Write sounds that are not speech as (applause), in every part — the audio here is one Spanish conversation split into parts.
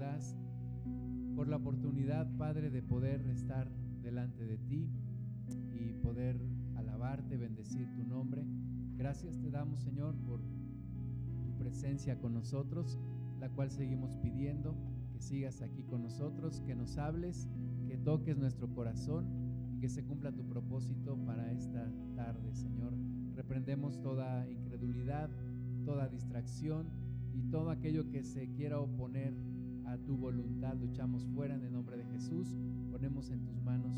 das, por la oportunidad, Padre, de poder estar delante de ti y poder alabarte, bendecir tu nombre. Gracias te damos, Señor, por tu presencia con nosotros, la cual seguimos pidiendo que sigas aquí con nosotros, que nos hables, que toques nuestro corazón y que se cumpla tu propósito para esta tarde, Señor. Reprendemos toda incredulidad, toda distracción y todo aquello que se quiera oponer a tu voluntad. Luchamos fuera en el nombre de Jesús. Ponemos en tus manos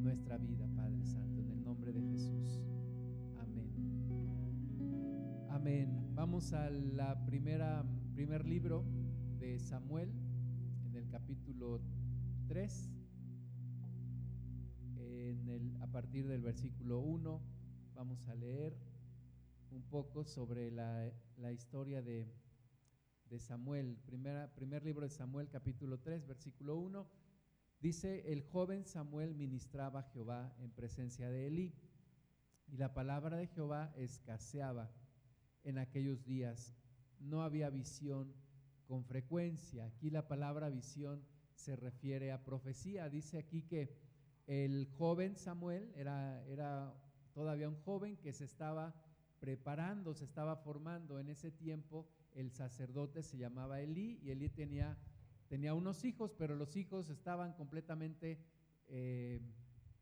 nuestra vida, Padre Santo, en el nombre de Jesús. Amén. Amén. Vamos a la primera primer libro de Samuel en el capítulo 3 en el, a partir del versículo 1 vamos a leer un poco sobre la, la historia de, de Samuel. Primera, primer libro de Samuel, capítulo 3, versículo 1. Dice, el joven Samuel ministraba a Jehová en presencia de Elí, y la palabra de Jehová escaseaba en aquellos días. No había visión con frecuencia. Aquí la palabra visión se refiere a profecía. Dice aquí que el joven Samuel era, era todavía un joven que se estaba preparando, se estaba formando. En ese tiempo el sacerdote se llamaba Elí y Elí tenía, tenía unos hijos, pero los hijos estaban completamente, eh,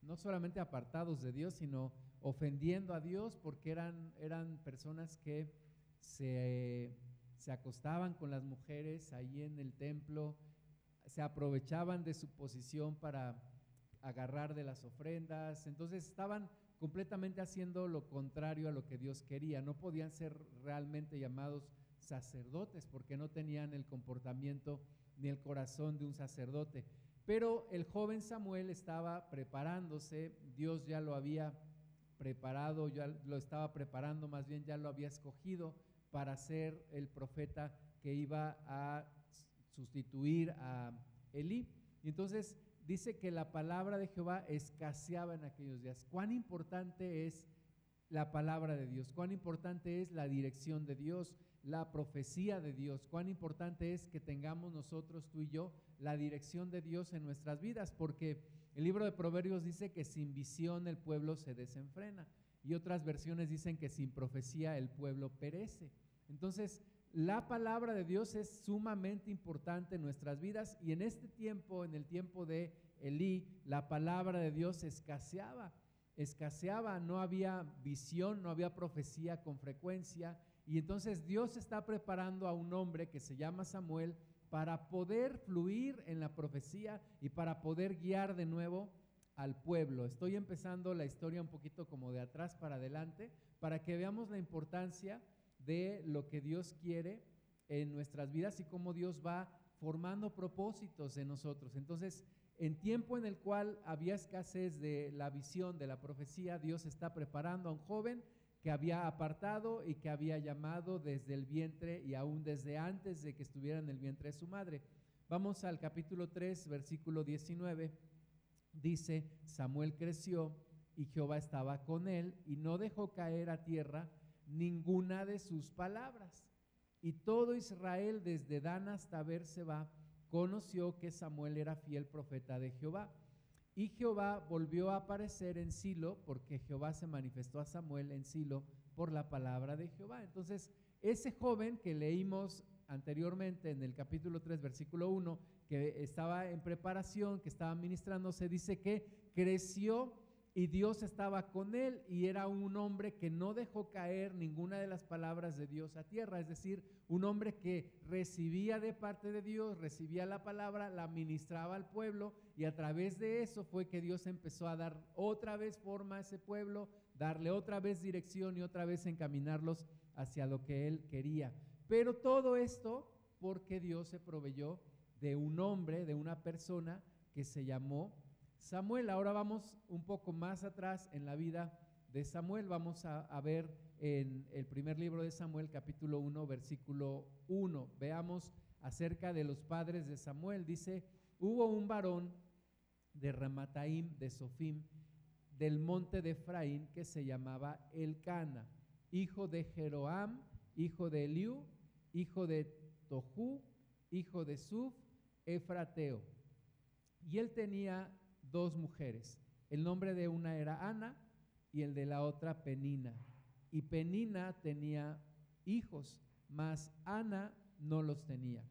no solamente apartados de Dios, sino ofendiendo a Dios porque eran, eran personas que se, se acostaban con las mujeres ahí en el templo, se aprovechaban de su posición para agarrar de las ofrendas, entonces estaban completamente haciendo lo contrario a lo que Dios quería. No podían ser realmente llamados sacerdotes porque no tenían el comportamiento ni el corazón de un sacerdote. Pero el joven Samuel estaba preparándose, Dios ya lo había preparado, ya lo estaba preparando, más bien ya lo había escogido para ser el profeta que iba a sustituir a Elí. Y entonces dice que la palabra de Jehová escaseaba en aquellos días. Cuán importante es la palabra de Dios, cuán importante es la dirección de Dios, la profecía de Dios, cuán importante es que tengamos nosotros, tú y yo, la dirección de Dios en nuestras vidas, porque el libro de Proverbios dice que sin visión el pueblo se desenfrena y otras versiones dicen que sin profecía el pueblo perece. Entonces, la palabra de Dios es sumamente importante en nuestras vidas y en este tiempo, en el tiempo de Elí, la palabra de Dios escaseaba, escaseaba, no había visión, no había profecía con frecuencia y entonces Dios está preparando a un hombre que se llama Samuel para poder fluir en la profecía y para poder guiar de nuevo al pueblo. Estoy empezando la historia un poquito como de atrás para adelante para que veamos la importancia de lo que Dios quiere en nuestras vidas y cómo Dios va formando propósitos en nosotros. Entonces, en tiempo en el cual había escasez de la visión, de la profecía, Dios está preparando a un joven que había apartado y que había llamado desde el vientre y aún desde antes de que estuviera en el vientre de su madre. Vamos al capítulo 3, versículo 19. Dice, Samuel creció y Jehová estaba con él y no dejó caer a tierra ninguna de sus palabras. Y todo Israel, desde Dan hasta Berseba, conoció que Samuel era fiel profeta de Jehová. Y Jehová volvió a aparecer en Silo, porque Jehová se manifestó a Samuel en Silo por la palabra de Jehová. Entonces, ese joven que leímos anteriormente en el capítulo 3, versículo 1, que estaba en preparación, que estaba ministrando, se dice que creció y Dios estaba con él y era un hombre que no dejó caer ninguna de las palabras de Dios a tierra, es decir, un hombre que recibía de parte de Dios, recibía la palabra, la ministraba al pueblo y a través de eso fue que Dios empezó a dar otra vez forma a ese pueblo, darle otra vez dirección y otra vez encaminarlos hacia lo que él quería. Pero todo esto porque Dios se proveyó de un hombre, de una persona que se llamó Samuel. Ahora vamos un poco más atrás en la vida de Samuel. Vamos a, ver en el primer libro de Samuel, capítulo 1, versículo 1. Veamos acerca de los padres de Samuel. Dice, hubo un varón de Ramataim, de Sofim, del monte de Efraín, que se llamaba Elcana, hijo de Jeroam, hijo de Eliú, hijo de Tohu, hijo de Suf, efrateo. Y él tenía dos mujeres. El nombre de una era Ana y el de la otra Penina. Y Penina tenía hijos, mas Ana no los tenía.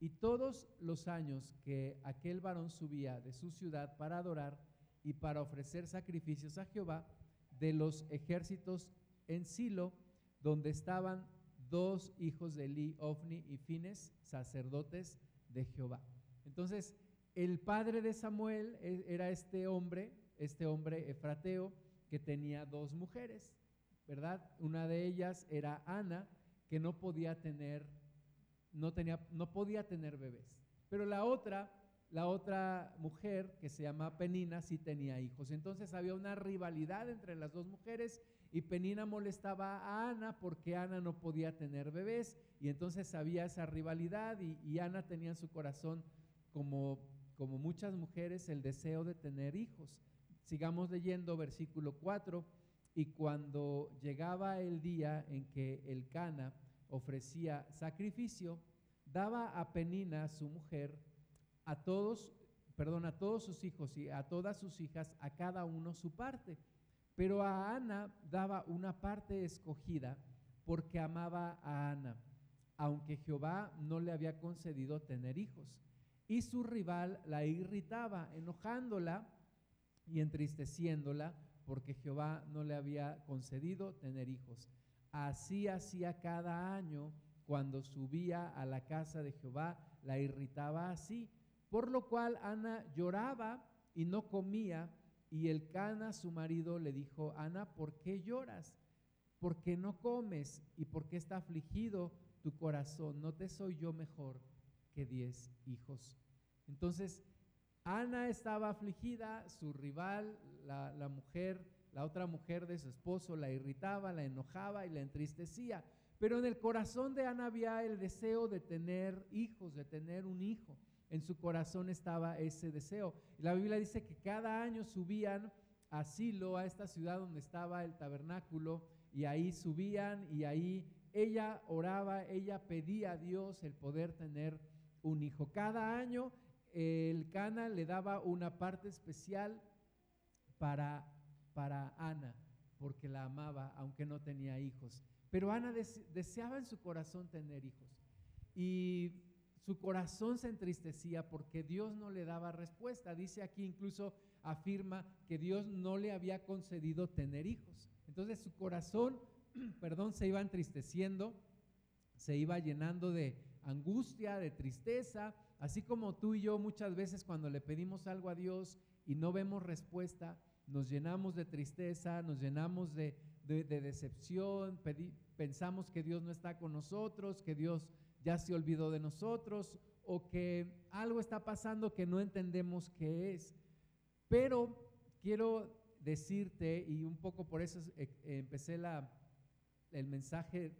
Y todos los años que aquel varón subía de su ciudad para adorar y para ofrecer sacrificios a Jehová, de los ejércitos en Silo, donde estaban dos hijos de Eli, Ofni y Fines, sacerdotes de Jehová. Entonces, el padre de Samuel e, era este hombre, este hombre efrateo, que tenía dos mujeres, ¿verdad? Una de ellas era Ana, que no podía tener, no tenía, no podía tener bebés. Pero la otra, la otra mujer, que se llama Penina, sí tenía hijos. Entonces había una rivalidad entre las dos mujeres y Penina molestaba a Ana porque Ana no podía tener bebés y entonces había esa rivalidad y, y Ana tenía en su corazón como, como muchas mujeres el deseo de tener hijos. Sigamos leyendo versículo 4 y cuando llegaba el día en que el Cana ofrecía sacrificio, daba a Penina, su mujer, a todos, perdón, a todos sus hijos y a todas sus hijas, a cada uno su parte. Pero a Ana daba una parte escogida porque amaba a Ana, aunque Jehová no le había concedido tener hijos. Y su rival la irritaba, enojándola y entristeciéndola porque Jehová no le había concedido tener hijos. Así hacía cada año cuando subía a la casa de Jehová, la irritaba así, por lo cual Ana lloraba y no comía, y el Cana, su marido, le dijo, Ana, ¿por qué lloras? ¿Por qué no comes? ¿Y por qué está afligido tu corazón? ¿No te soy yo mejor diez hijos? Entonces, Ana estaba afligida, su rival, la, mujer, la otra mujer de su esposo, la irritaba, la enojaba y la entristecía. Pero en el corazón de Ana había el deseo de tener hijos, de tener un hijo. En su corazón estaba ese deseo. La Biblia dice que cada año subían a Silo, a esta ciudad donde estaba el tabernáculo, y ahí subían y ahí ella oraba, ella pedía a Dios el poder tener un hijo. Cada año el Cana le daba una parte especial para, para Ana, porque la amaba, aunque no tenía hijos. Pero Ana deseaba en su corazón tener hijos. Y su corazón se entristecía porque Dios no le daba respuesta. Dice aquí incluso, afirma que Dios no le había concedido tener hijos. Entonces su corazón, (clears throat) perdón, se iba entristeciendo, se iba llenando de angustia, de tristeza, Así como tú y yo muchas veces cuando le pedimos algo a Dios y no vemos respuesta, nos llenamos de tristeza, nos llenamos de, decepción, pensamos que Dios no está con nosotros, que Dios ya se olvidó de nosotros o que algo está pasando que no entendemos qué es. Pero quiero decirte, y un poco por eso eh, empecé la, el mensaje,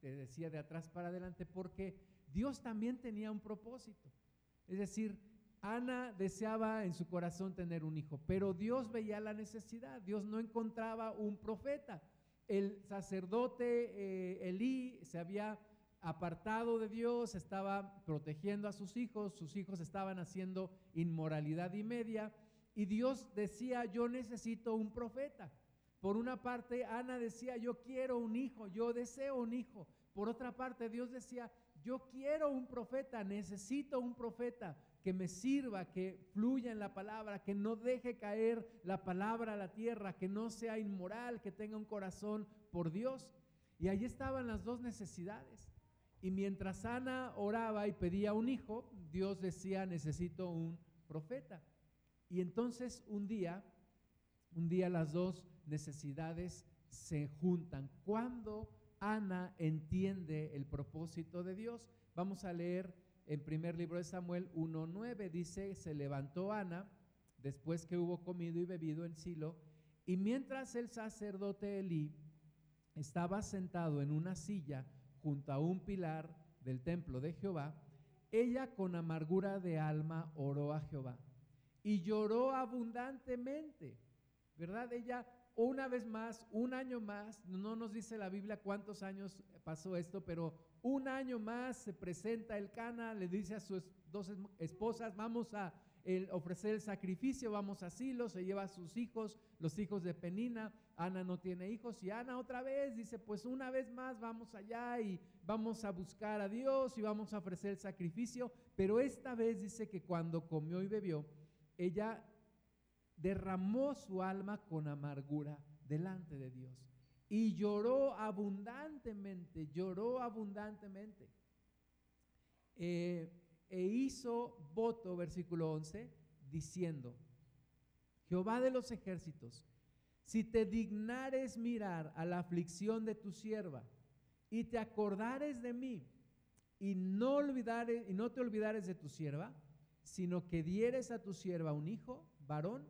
te decía de atrás para adelante, porque Dios también tenía un propósito. Es decir, Ana deseaba en su corazón tener un hijo, pero Dios veía la necesidad, Dios no encontraba un profeta. El sacerdote eh, Elí se había apartado de Dios, estaba protegiendo a sus hijos, sus hijos estaban haciendo inmoralidad y media, y Dios decía, yo necesito un profeta. Por una parte, Ana decía, yo quiero un hijo, yo deseo un hijo. Por otra parte, Dios decía, yo quiero un profeta, necesito un profeta que me sirva, que fluya en la palabra, que no deje caer la palabra a la tierra, que no sea inmoral, que tenga un corazón por Dios. Y ahí estaban las dos necesidades. Y mientras Ana oraba y pedía un hijo, Dios decía, necesito un profeta. Y entonces un día, un día las dos necesidades se juntan. ¿Cuándo Ana entiende el propósito de Dios. Vamos a leer en primer libro de Samuel 1.9, dice, se levantó Ana después que hubo comido y bebido en Silo, y mientras el sacerdote Elí estaba sentado en una silla junto a un pilar del templo de Jehová, ella con amargura de alma oró a Jehová y lloró abundantemente, ¿verdad? Ella una vez más, un año más, no nos dice la Biblia cuántos años pasó esto, pero un año más se presenta el Cana, le dice a sus dos esposas, vamos a ofrecer el sacrificio, vamos a Silo, se lleva a sus hijos, los hijos de Penina, Ana no tiene hijos y Ana otra vez dice, pues una vez más vamos allá y vamos a buscar a Dios y vamos a ofrecer el sacrificio, pero esta vez dice que cuando comió y bebió, ella derramó su alma con amargura delante de Dios y lloró abundantemente, lloró abundantemente. Eh, e hizo voto, versículo 11, diciendo, Jehová de los ejércitos, si te dignares mirar a la aflicción de tu sierva y te acordares de mí y no, olvidares, y no te olvidares de tu sierva, sino que dieres a tu sierva un hijo, varón,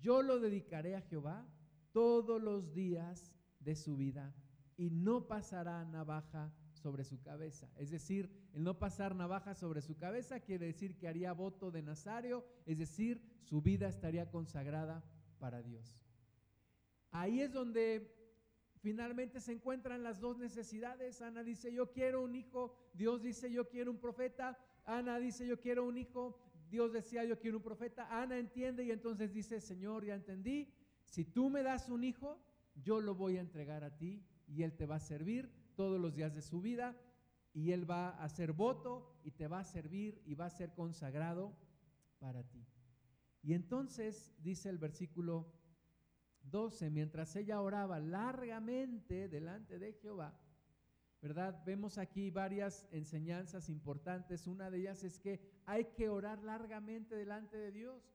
yo lo dedicaré a Jehová todos los días de su vida y no pasará navaja sobre su cabeza. Es decir, el no pasar navaja sobre su cabeza quiere decir que haría voto de Nazario, es decir, su vida estaría consagrada para Dios. Ahí es donde finalmente se encuentran las dos necesidades. Ana dice, yo quiero un hijo, Dios dice, yo quiero un profeta. Ana dice, yo quiero un hijo, Dios decía, yo quiero un profeta. Ana entiende y entonces dice, Señor, ya entendí, si tú me das un hijo, yo lo voy a entregar a ti y él te va a servir todos los días de su vida y Él va a hacer voto y te va a servir y va a ser consagrado para ti. Y entonces dice el versículo 12, mientras ella oraba largamente delante de Jehová, ¿verdad? Vemos aquí varias enseñanzas importantes. Una de ellas es que hay que orar largamente delante de Dios,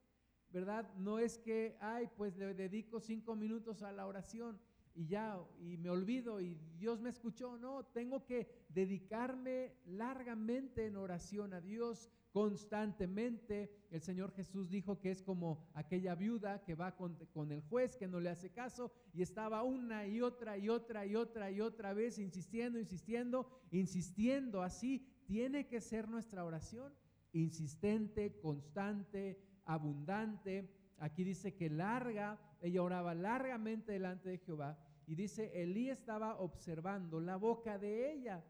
¿verdad? No es que, ay, pues le dedico cinco minutos a la oración y ya, y me olvido y Dios me escuchó. No, tengo que dedicarme largamente en oración a Dios constantemente. El Señor Jesús dijo que es como aquella viuda que va con, con, el juez que no le hace caso y estaba una y otra y otra y otra y otra vez insistiendo, insistiendo, insistiendo. Así tiene que ser nuestra oración, insistente, constante, abundante. Aquí dice que larga ella oraba largamente delante de Jehová y dice, Elí estaba observando la boca de ella,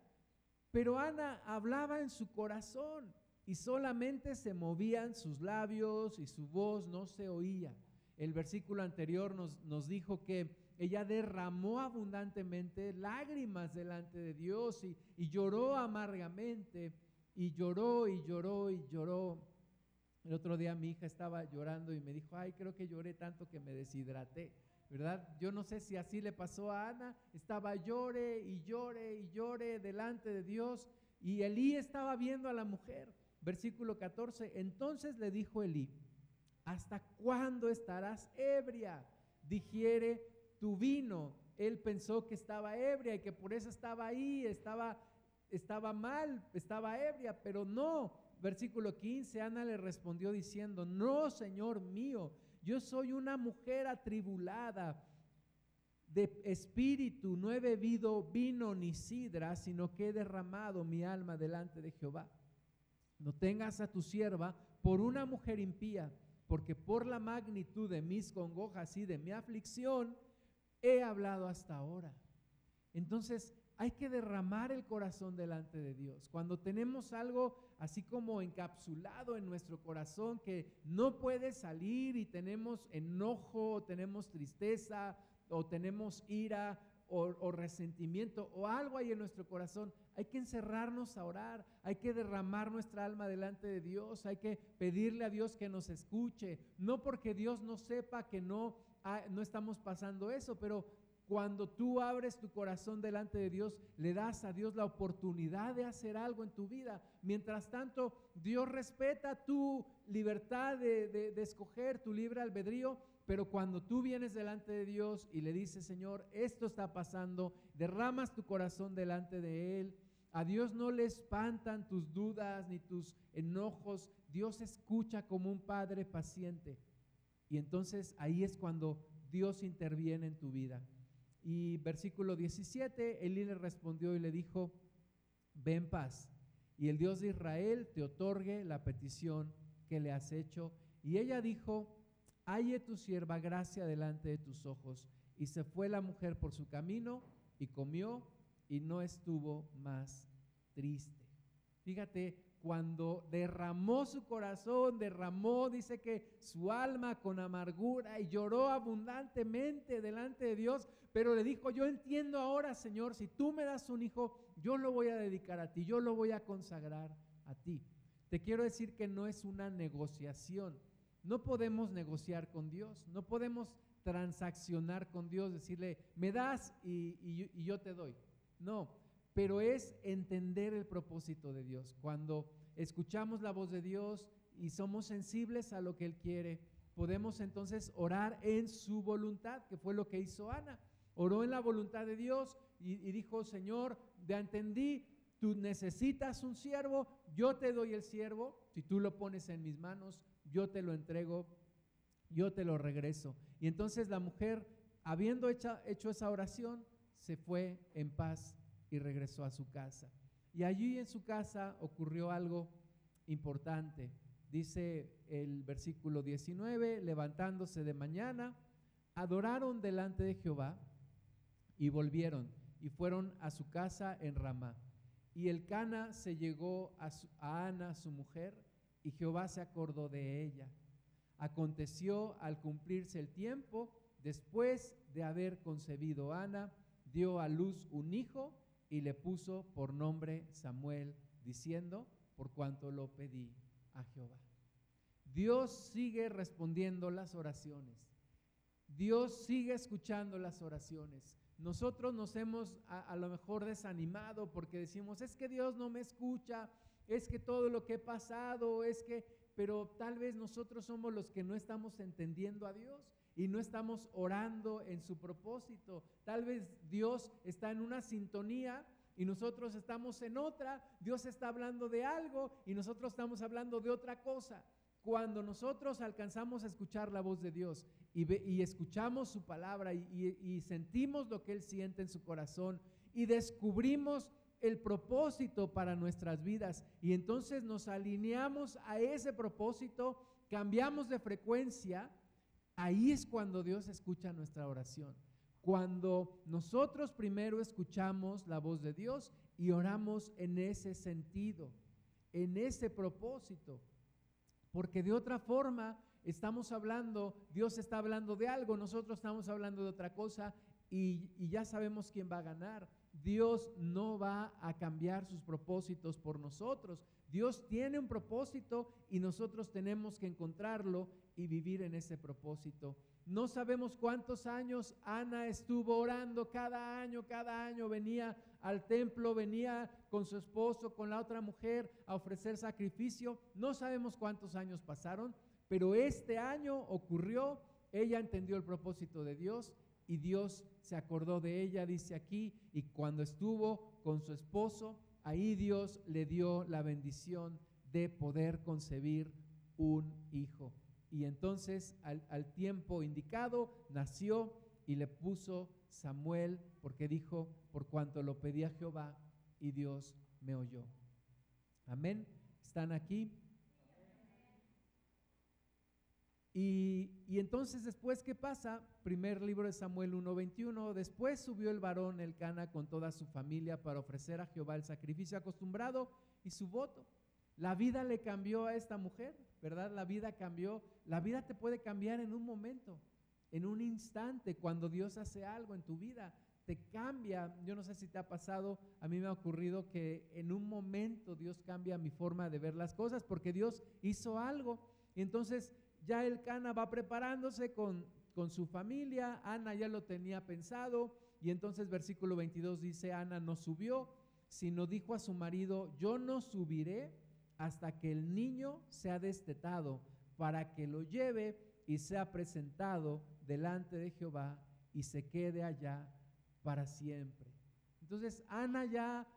pero Ana hablaba en su corazón y solamente se movían sus labios y su voz no se oía. El versículo anterior nos, nos dijo que ella derramó abundantemente lágrimas delante de Dios y, y lloró amargamente y lloró y lloró y lloró. El otro día mi hija estaba llorando y me dijo, ay, creo que lloré tanto que me deshidraté, ¿verdad? Yo no sé si así le pasó a Ana, estaba llore y llore y llore delante de Dios y Elí estaba viendo a la mujer. Versículo 14, entonces le dijo Elí, ¿hasta cuándo estarás ebria? Digiere tu vino. Él pensó que estaba ebria y que por eso estaba ahí, estaba, estaba mal, estaba ebria, pero no, versículo 15, Ana le respondió diciendo, no, Señor mío, yo soy una mujer atribulada de espíritu, no he bebido vino ni sidra, sino que he derramado mi alma delante de Jehová. No tengas a tu sierva por una mujer impía, porque por la magnitud de mis congojas y de mi aflicción he hablado hasta ahora. Entonces, hay que derramar el corazón delante de Dios. Cuando tenemos algo así como encapsulado en nuestro corazón que no puede salir y tenemos enojo, tenemos tristeza, o tenemos ira, o, resentimiento, o algo ahí en nuestro corazón, hay que encerrarnos a orar, hay que derramar nuestra alma delante de Dios, hay que pedirle a Dios que nos escuche, no porque Dios no sepa que no, no estamos pasando eso, pero cuando tú abres tu corazón delante de Dios, le das a Dios la oportunidad de hacer algo en tu vida. Mientras tanto, Dios respeta tu libertad de, escoger, tu libre albedrío, pero cuando tú vienes delante de Dios y le dices, Señor, esto está pasando, derramas tu corazón delante de Él, a Dios no le espantan tus dudas ni tus enojos, Dios escucha como un padre paciente. Y entonces ahí es cuando Dios interviene en tu vida. Y versículo 17, Elí le respondió y le dijo, ven paz, y el Dios de Israel te otorgue la petición que le has hecho. Y ella dijo, halle tu sierva gracia delante de tus ojos. Y se fue la mujer por su camino y comió y no estuvo más triste. Fíjate, cuando derramó su corazón, derramó, dice que su alma con amargura y lloró abundantemente delante de Dios, pero le dijo, yo entiendo ahora, Señor, si tú me das un hijo, yo lo voy a dedicar a ti, yo lo voy a consagrar a ti. Te quiero decir que no es una negociación. No podemos negociar con Dios, no podemos transaccionar con Dios, decirle, me das y, yo te doy. No, pero es entender el propósito de Dios. Cuando escuchamos la voz de Dios y somos sensibles a lo que Él quiere, podemos entonces orar en su voluntad, que fue lo que hizo Ana. Oró en la voluntad de Dios y, dijo, Señor, ya entendí, tú necesitas un siervo, yo te doy el siervo, si tú lo pones en mis manos, yo te lo entrego, yo te lo regreso. Y entonces la mujer, habiendo hecho, hecho esa oración, se fue en paz y regresó a su casa. Y allí en su casa ocurrió algo importante. Dice el versículo 19, levantándose de mañana, adoraron delante de Jehová y volvieron y fueron a su casa en Ramá. Y el Cana se llegó a Ana, su mujer, y Jehová se acordó de ella. Aconteció al cumplirse el tiempo, después de haber concebido Ana, dio a luz un hijo y le puso por nombre Samuel, diciendo, por cuanto lo pedí a Jehová. Dios sigue respondiendo las oraciones. Dios sigue escuchando las oraciones. Nosotros nos hemos a, lo mejor desanimado porque decimos, es que Dios no me escucha, es que todo lo que he pasado, es que, pero tal vez nosotros somos los que no estamos entendiendo a Dios y no estamos orando en su propósito. Tal vez Dios está en una sintonía y nosotros estamos en otra. Dios está hablando de algo y nosotros estamos hablando de otra cosa. Cuando nosotros alcanzamos a escuchar la voz de Dios y, escuchamos su palabra y sentimos lo que Él siente en su corazón y descubrimos el propósito para nuestras vidas y entonces nos alineamos a ese propósito, cambiamos de frecuencia, Ahí es cuando Dios escucha nuestra oración. Cuando nosotros primero escuchamos la voz de Dios y oramos en ese sentido, en ese propósito. Porque de otra forma estamos hablando, Dios está hablando de algo, nosotros estamos hablando de otra cosa y, ya sabemos quién va a ganar. Dios no va a cambiar sus propósitos por nosotros. Dios tiene un propósito y nosotros tenemos que encontrarlo y vivir en ese propósito. No sabemos cuántos años Ana estuvo orando cada año, cada año venía al templo, venía con su esposo, con la otra mujer a ofrecer sacrificio. No sabemos cuántos años pasaron, pero este año ocurrió, ella entendió el propósito de Dios y Dios se acordó de ella, dice aquí, y cuando estuvo con su esposo, ahí Dios le dio la bendición de poder concebir un hijo. Y entonces al, tiempo indicado nació y le puso Samuel porque dijo, por cuanto lo pedía Jehová y Dios me oyó. Amén. ¿Están aquí? Y, entonces después, ¿qué pasa? Primer libro de Samuel 1.21, después subió el varón el Cana con toda su familia para ofrecer a Jehová el sacrificio acostumbrado y su voto. La vida le cambió a esta mujer, ¿verdad? La vida cambió. La vida te puede cambiar en un momento, en un instante, cuando Dios hace algo en tu vida. Te cambia, yo no sé si te ha pasado, a mí me ha ocurrido que en un momento Dios cambia mi forma de ver las cosas porque Dios hizo algo. Y entonces ya el Cana va preparándose con, con su familia, Ana ya lo tenía pensado y entonces versículo 22 dice, Ana no subió, sino dijo a su marido, yo no subiré hasta que el niño sea destetado, para que lo lleve y sea presentado delante de Jehová y se quede allá para siempre. Entonces Ana ya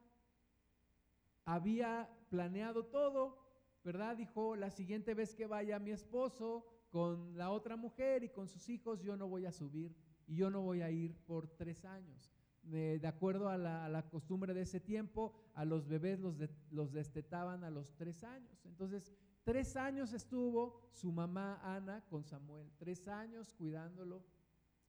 había planeado todo, ¿verdad? Dijo, la siguiente vez que vaya mi esposo con la otra mujer y con sus hijos, yo no voy a subir y yo no voy a ir por tres años de acuerdo a la, costumbre de ese tiempo, a los bebés los, destetaban a los tres años. Entonces, tres años estuvo su mamá Ana con Samuel, tres años cuidándolo.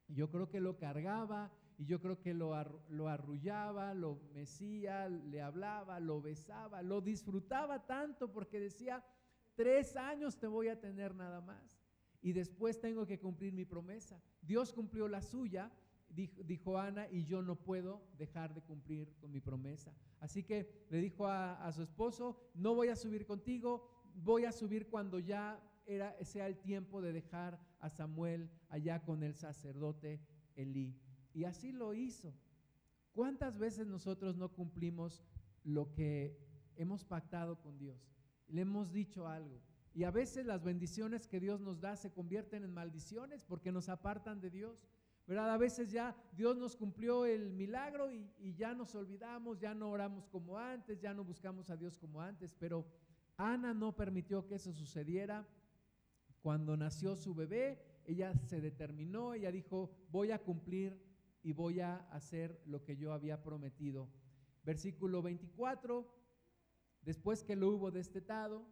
Yo creo que lo cargaba y yo creo que lo, arrullaba, lo mecía, le hablaba, lo besaba, lo disfrutaba tanto porque decía, tres años te voy a tener nada más y después tengo que cumplir mi promesa. Dios cumplió la suya, dijo, Ana, y yo no puedo dejar de cumplir con mi promesa. Así que le dijo a, su esposo, no voy a subir contigo, voy a subir cuando ya sea el tiempo de dejar a Samuel allá con el sacerdote Elí. Y así lo hizo. ¿Cuántas veces nosotros no cumplimos lo que hemos pactado con Dios? Le hemos dicho algo. Y a veces las bendiciones que Dios nos da se convierten en maldiciones porque nos apartan de Dios. ¿verdad? A veces ya Dios nos cumplió el milagro y, y, ya nos olvidamos, ya no oramos como antes, ya no buscamos a Dios como antes, pero Ana no permitió que eso sucediera. Cuando nació su bebé, ella se determinó, ella dijo, voy a cumplir y voy a hacer lo que yo había prometido. Versículo 24, después que lo hubo destetado,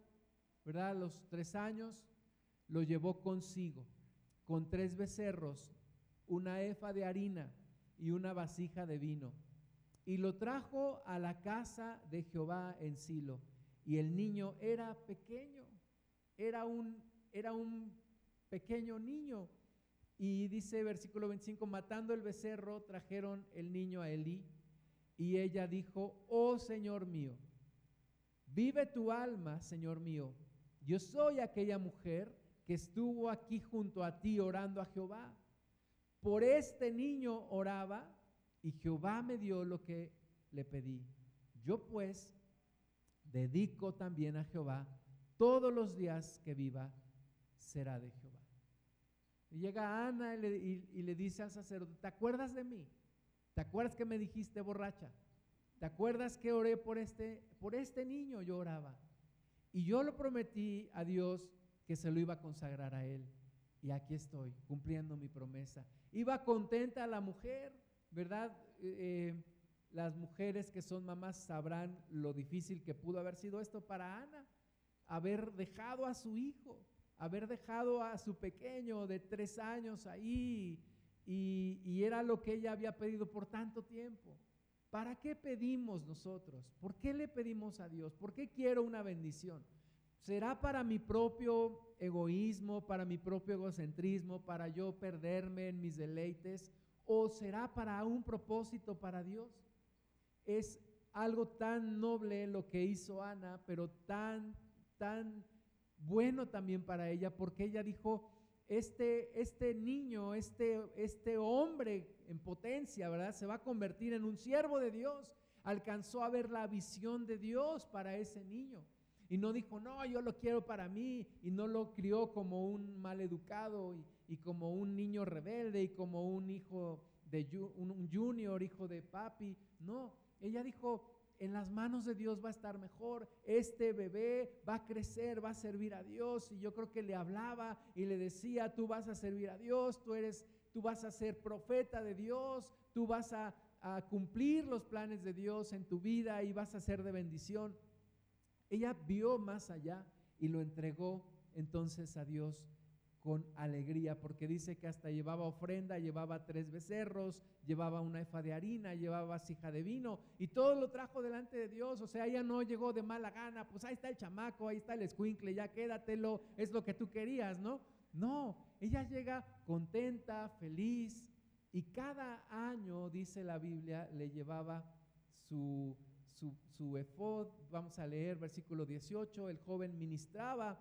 ¿verdad? Los tres años, lo llevó consigo, con tres becerros una efa de harina y una vasija de vino. Y lo trajo a la casa de Jehová en Silo. Y el niño era pequeño, era un, era un pequeño niño. Y dice versículo 25, matando el becerro, trajeron el niño a Elí. Y ella dijo, oh Señor mío, vive tu alma, Señor mío. Yo soy aquella mujer que estuvo aquí junto a ti orando a Jehová. Por este niño oraba y Jehová me dio lo que le pedí. Yo pues dedico también a Jehová todos los días que viva, será de Jehová. Llega Ana y le, dice al sacerdote, ¿te acuerdas de mí? ¿Te acuerdas que me dijiste borracha? ¿Te acuerdas que oré por este, por este niño? Yo oraba. Y yo lo prometí a Dios que se lo iba a consagrar a él. Y aquí estoy, cumpliendo mi promesa. Iba contenta la mujer, ¿verdad? Eh, eh, las mujeres que son mamás sabrán lo difícil que pudo haber sido esto para Ana, haber dejado a su hijo, haber dejado a su pequeño de tres años ahí, y, y era lo que ella había pedido por tanto tiempo. ¿Para qué pedimos nosotros? ¿Por qué le pedimos a Dios? ¿Por qué quiero una bendición? ¿Será para mi propio egoísmo, para mi propio egocentrismo, para yo perderme en mis deleites? ¿O será para un propósito para Dios? Es algo tan noble lo que hizo Ana, pero tan, tan bueno también para ella, porque ella dijo, este, este niño, este, este hombre en potencia, ¿verdad? Se va a convertir en un siervo de Dios. Alcanzó a ver la visión de Dios para ese niño. Y no dijo, no, yo lo quiero para mí. Y no lo crió como un mal educado y, como un niño rebelde y como un hijo de un junior, hijo de papi. No, ella dijo, en las manos de Dios va a estar mejor. Este bebé va a crecer, va a servir a Dios. Y yo creo que le hablaba y le decía, tú vas a servir a Dios, tú eres, tú vas a ser profeta de Dios, tú vas a, a cumplir los planes de Dios en tu vida y vas a ser de bendición. Ella vio más allá y lo entregó entonces a Dios con alegría, porque dice que hasta llevaba ofrenda, llevaba tres becerros, llevaba una efa de harina, llevaba vasija de vino, y todo lo trajo delante de Dios. O sea, ella no llegó de mala gana, pues ahí está el chamaco, ahí está el escuincle, ya quédatelo, es lo que tú querías, ¿no? No, ella llega contenta, feliz, y cada año, dice la Biblia, le llevaba su su, su efod, vamos a leer versículo 18, el joven ministraba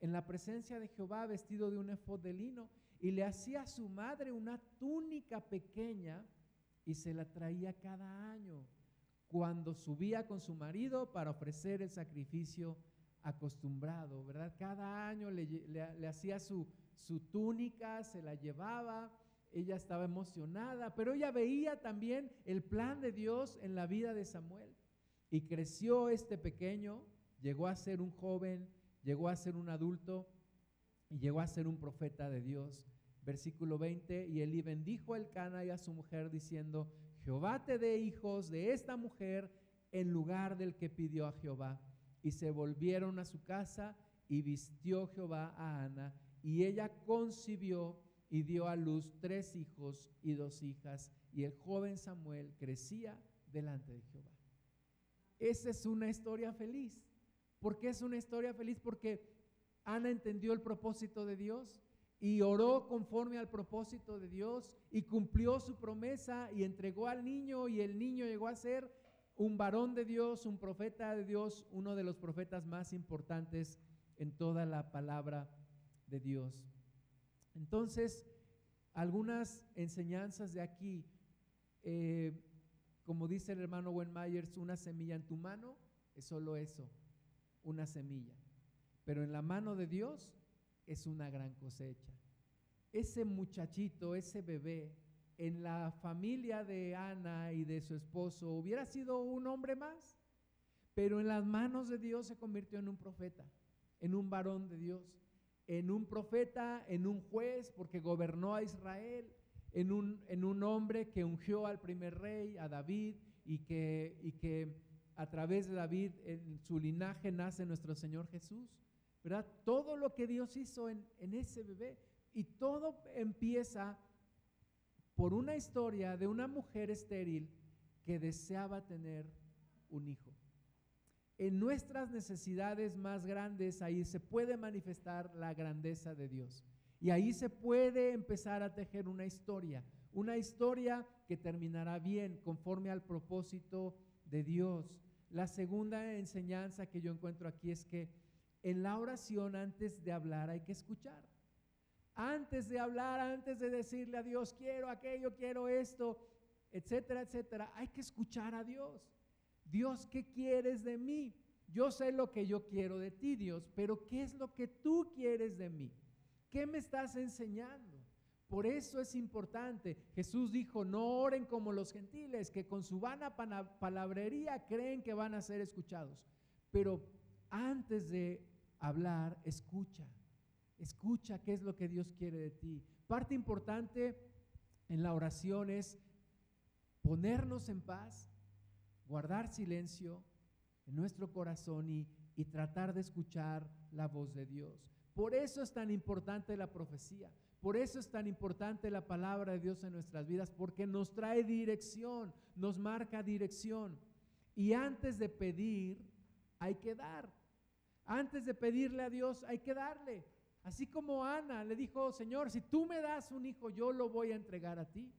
en la presencia de Jehová vestido de un efod de lino y le hacía a su madre una túnica pequeña y se la traía cada año cuando subía con su marido para ofrecer el sacrificio acostumbrado, ¿verdad? Cada año le, le hacía su, su túnica, se la llevaba, ella estaba emocionada, pero ella veía también el plan de Dios en la vida de Samuel. Y creció este pequeño, llegó a ser un joven, llegó a ser un adulto y llegó a ser un profeta de Dios. Versículo 20, y Elí bendijo a Elcana y a su mujer diciendo, Jehová te dé hijos de esta mujer en lugar del que pidió a Jehová. Y se volvieron a su casa y vistió Jehová a Ana, y ella concibió y dio a luz tres hijos y dos hijas. y el joven Samuel crecía delante de Jehová. Esa es una historia feliz. ¿Por qué es una historia feliz? Porque Ana entendió el propósito de Dios y oró conforme al propósito de Dios y cumplió su promesa y entregó al niño y el niño llegó a ser un varón de Dios, un profeta de Dios, uno de los profetas más importantes en toda la palabra de Dios. Entonces, algunas enseñanzas de aquí, eh, como dice el hermano Myers, una semilla en tu mano es solo eso, una semilla. Pero en la mano de Dios es una gran cosecha. Ese muchachito, ese bebé, en la familia de Ana y de su esposo hubiera sido un hombre más, pero en las manos de Dios se convirtió en un profeta, en un varón de Dios, en un profeta, en un juez, porque gobernó a Israel, en un, en un hombre que ungió al primer rey, a David, y que, y que a través de David, en su linaje, nace nuestro Señor Jesús. ¿verdad? Todo lo que Dios hizo en, en ese bebé. Y todo empieza por una historia de una mujer estéril que deseaba tener un hijo. En nuestras necesidades más grandes, ahí se puede manifestar la grandeza de Dios. Y ahí se puede empezar a tejer una historia, una historia que terminará bien conforme al propósito de Dios. La segunda enseñanza que yo encuentro aquí es que en la oración antes de hablar hay que escuchar. Antes de hablar, antes de decirle a Dios, quiero aquello, quiero esto, etcétera, etcétera, hay que escuchar a Dios. Dios, ¿qué quieres de mí? Yo sé lo que yo quiero de ti, Dios, pero ¿qué es lo que tú quieres de mí? ¿Qué me estás enseñando? Por eso es importante. Jesús dijo, no oren como los gentiles, que con su vana palabrería creen que van a ser escuchados. Pero antes de hablar, escucha. Escucha qué es lo que Dios quiere de ti. Parte importante en la oración es ponernos en paz, guardar silencio en nuestro corazón y, y tratar de escuchar la voz de Dios. Por eso es tan importante la profecía. Por eso es tan importante la palabra de Dios en nuestras vidas, porque nos trae dirección, nos marca dirección. Y antes de pedir, hay que dar. Antes de pedirle a Dios, hay que darle. Así como Ana le dijo, Señor, si tú me das un hijo, yo lo voy a entregar a ti.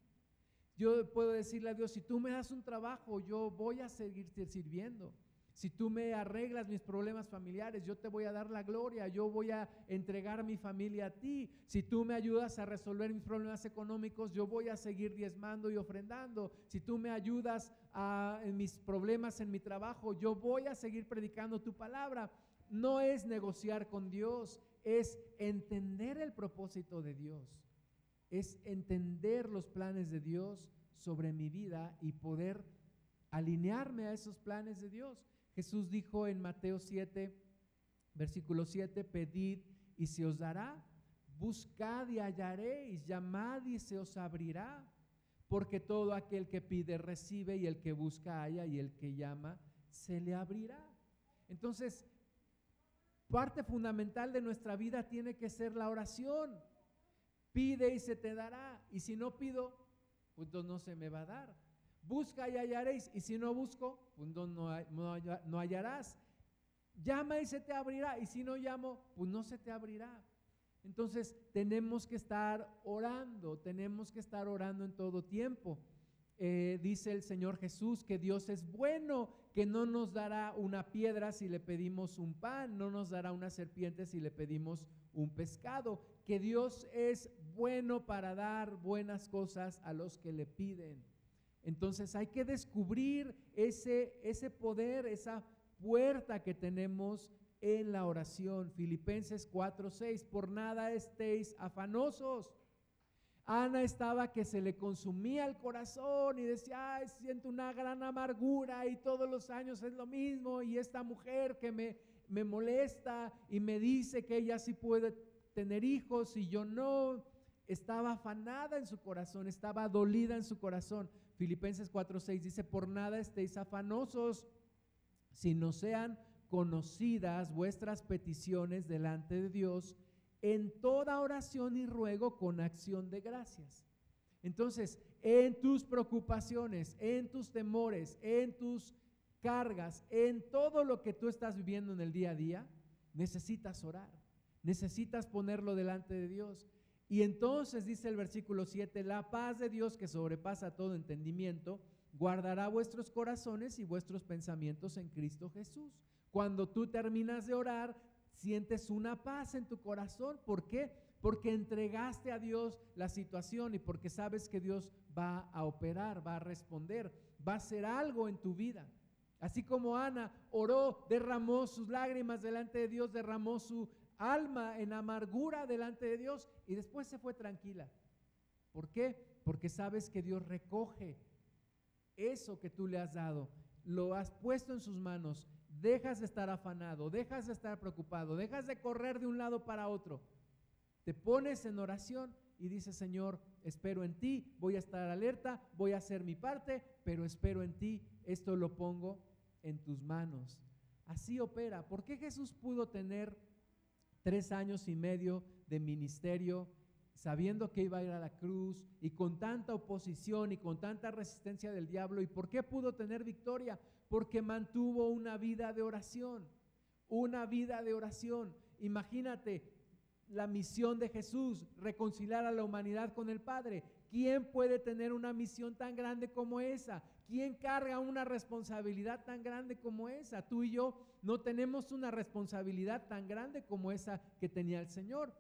Yo puedo decirle a Dios, si tú me das un trabajo, yo voy a seguirte sirviendo. Si tú me arreglas mis problemas familiares, yo te voy a dar la gloria, yo voy a entregar mi familia a ti. Si tú me ayudas a resolver mis problemas económicos, yo voy a seguir diezmando y ofrendando. Si tú me ayudas a, en mis problemas en mi trabajo, yo voy a seguir predicando tu palabra no es negociar con Dios, es entender el propósito de Dios, es entender los planes de Dios sobre mi vida y poder alinearme a esos planes de Dios. Jesús dijo en Mateo 7, versículo 7, pedid y se os dará, buscad y hallaréis, llamad y se os abrirá, porque todo aquel que pide recibe y el que busca halla y el que llama se le abrirá. Entonces, Parte fundamental de nuestra vida tiene que ser la oración. Pide y se te dará. Y si no pido, pues no se me va a dar. Busca y hallaréis. Y si no busco, pues no, no hallarás. Llama y se te abrirá. Y si no llamo, pues no se te abrirá. Entonces tenemos que estar orando, tenemos que estar orando en todo tiempo. Eh, dice el Señor Jesús que Dios es bueno, que no nos dará una piedra si le pedimos un pan, no nos dará una serpiente si le pedimos un pescado, que Dios es bueno para dar buenas cosas a los que le piden. Entonces hay que descubrir ese, ese poder, esa puerta que tenemos en la oración. Filipenses 4:6, por nada estéis afanosos Ana estaba que se le consumía el corazón y decía, Ay, siento una gran amargura y todos los años es lo mismo y esta mujer que me, me molesta y me dice que ella sí puede tener hijos y yo no. Estaba afanada en su corazón, estaba dolida en su corazón. Filipenses 4:6 dice, por nada estéis afanosos, si no sean conocidas vuestras peticiones delante de Dios en toda oración y ruego con acción de gracias. Entonces, en tus preocupaciones, en tus temores, en tus cargas, en todo lo que tú estás viviendo en el día a día, necesitas orar, necesitas ponerlo delante de Dios. Y entonces dice el versículo 7, la paz de Dios que sobrepasa todo entendimiento, guardará vuestros corazones y vuestros pensamientos en Cristo Jesús. Cuando tú terminas de orar, sientes una paz en tu corazón. ¿Por qué? Porque entregaste a Dios la situación y porque sabes que Dios va a operar, va a responder, va a hacer algo en tu vida. Así como Ana oró, derramó sus lágrimas delante de Dios, derramó su alma en amargura delante de Dios y después se fue tranquila. ¿Por qué? Porque sabes que Dios recoge eso que tú le has dado, lo has puesto en sus manos, dejas de estar afanado, dejas de estar preocupado, dejas de correr de un lado para otro, te pones en oración y dices, Señor, espero en ti, voy a estar alerta, voy a hacer mi parte, pero espero en ti, esto lo pongo en tus manos. Así opera. ¿Por qué Jesús pudo tener tres años y medio de ministerio sabiendo que iba a ir a la cruz y con tanta oposición y con tanta resistencia del diablo? ¿Y por qué pudo tener victoria? Porque mantuvo una vida de oración, una vida de oración. Imagínate la misión de Jesús, reconciliar a la humanidad con el Padre. ¿Quién puede tener una misión tan grande como esa? ¿Quién carga una responsabilidad tan grande como esa? Tú y yo no tenemos una responsabilidad tan grande como esa que tenía el Señor.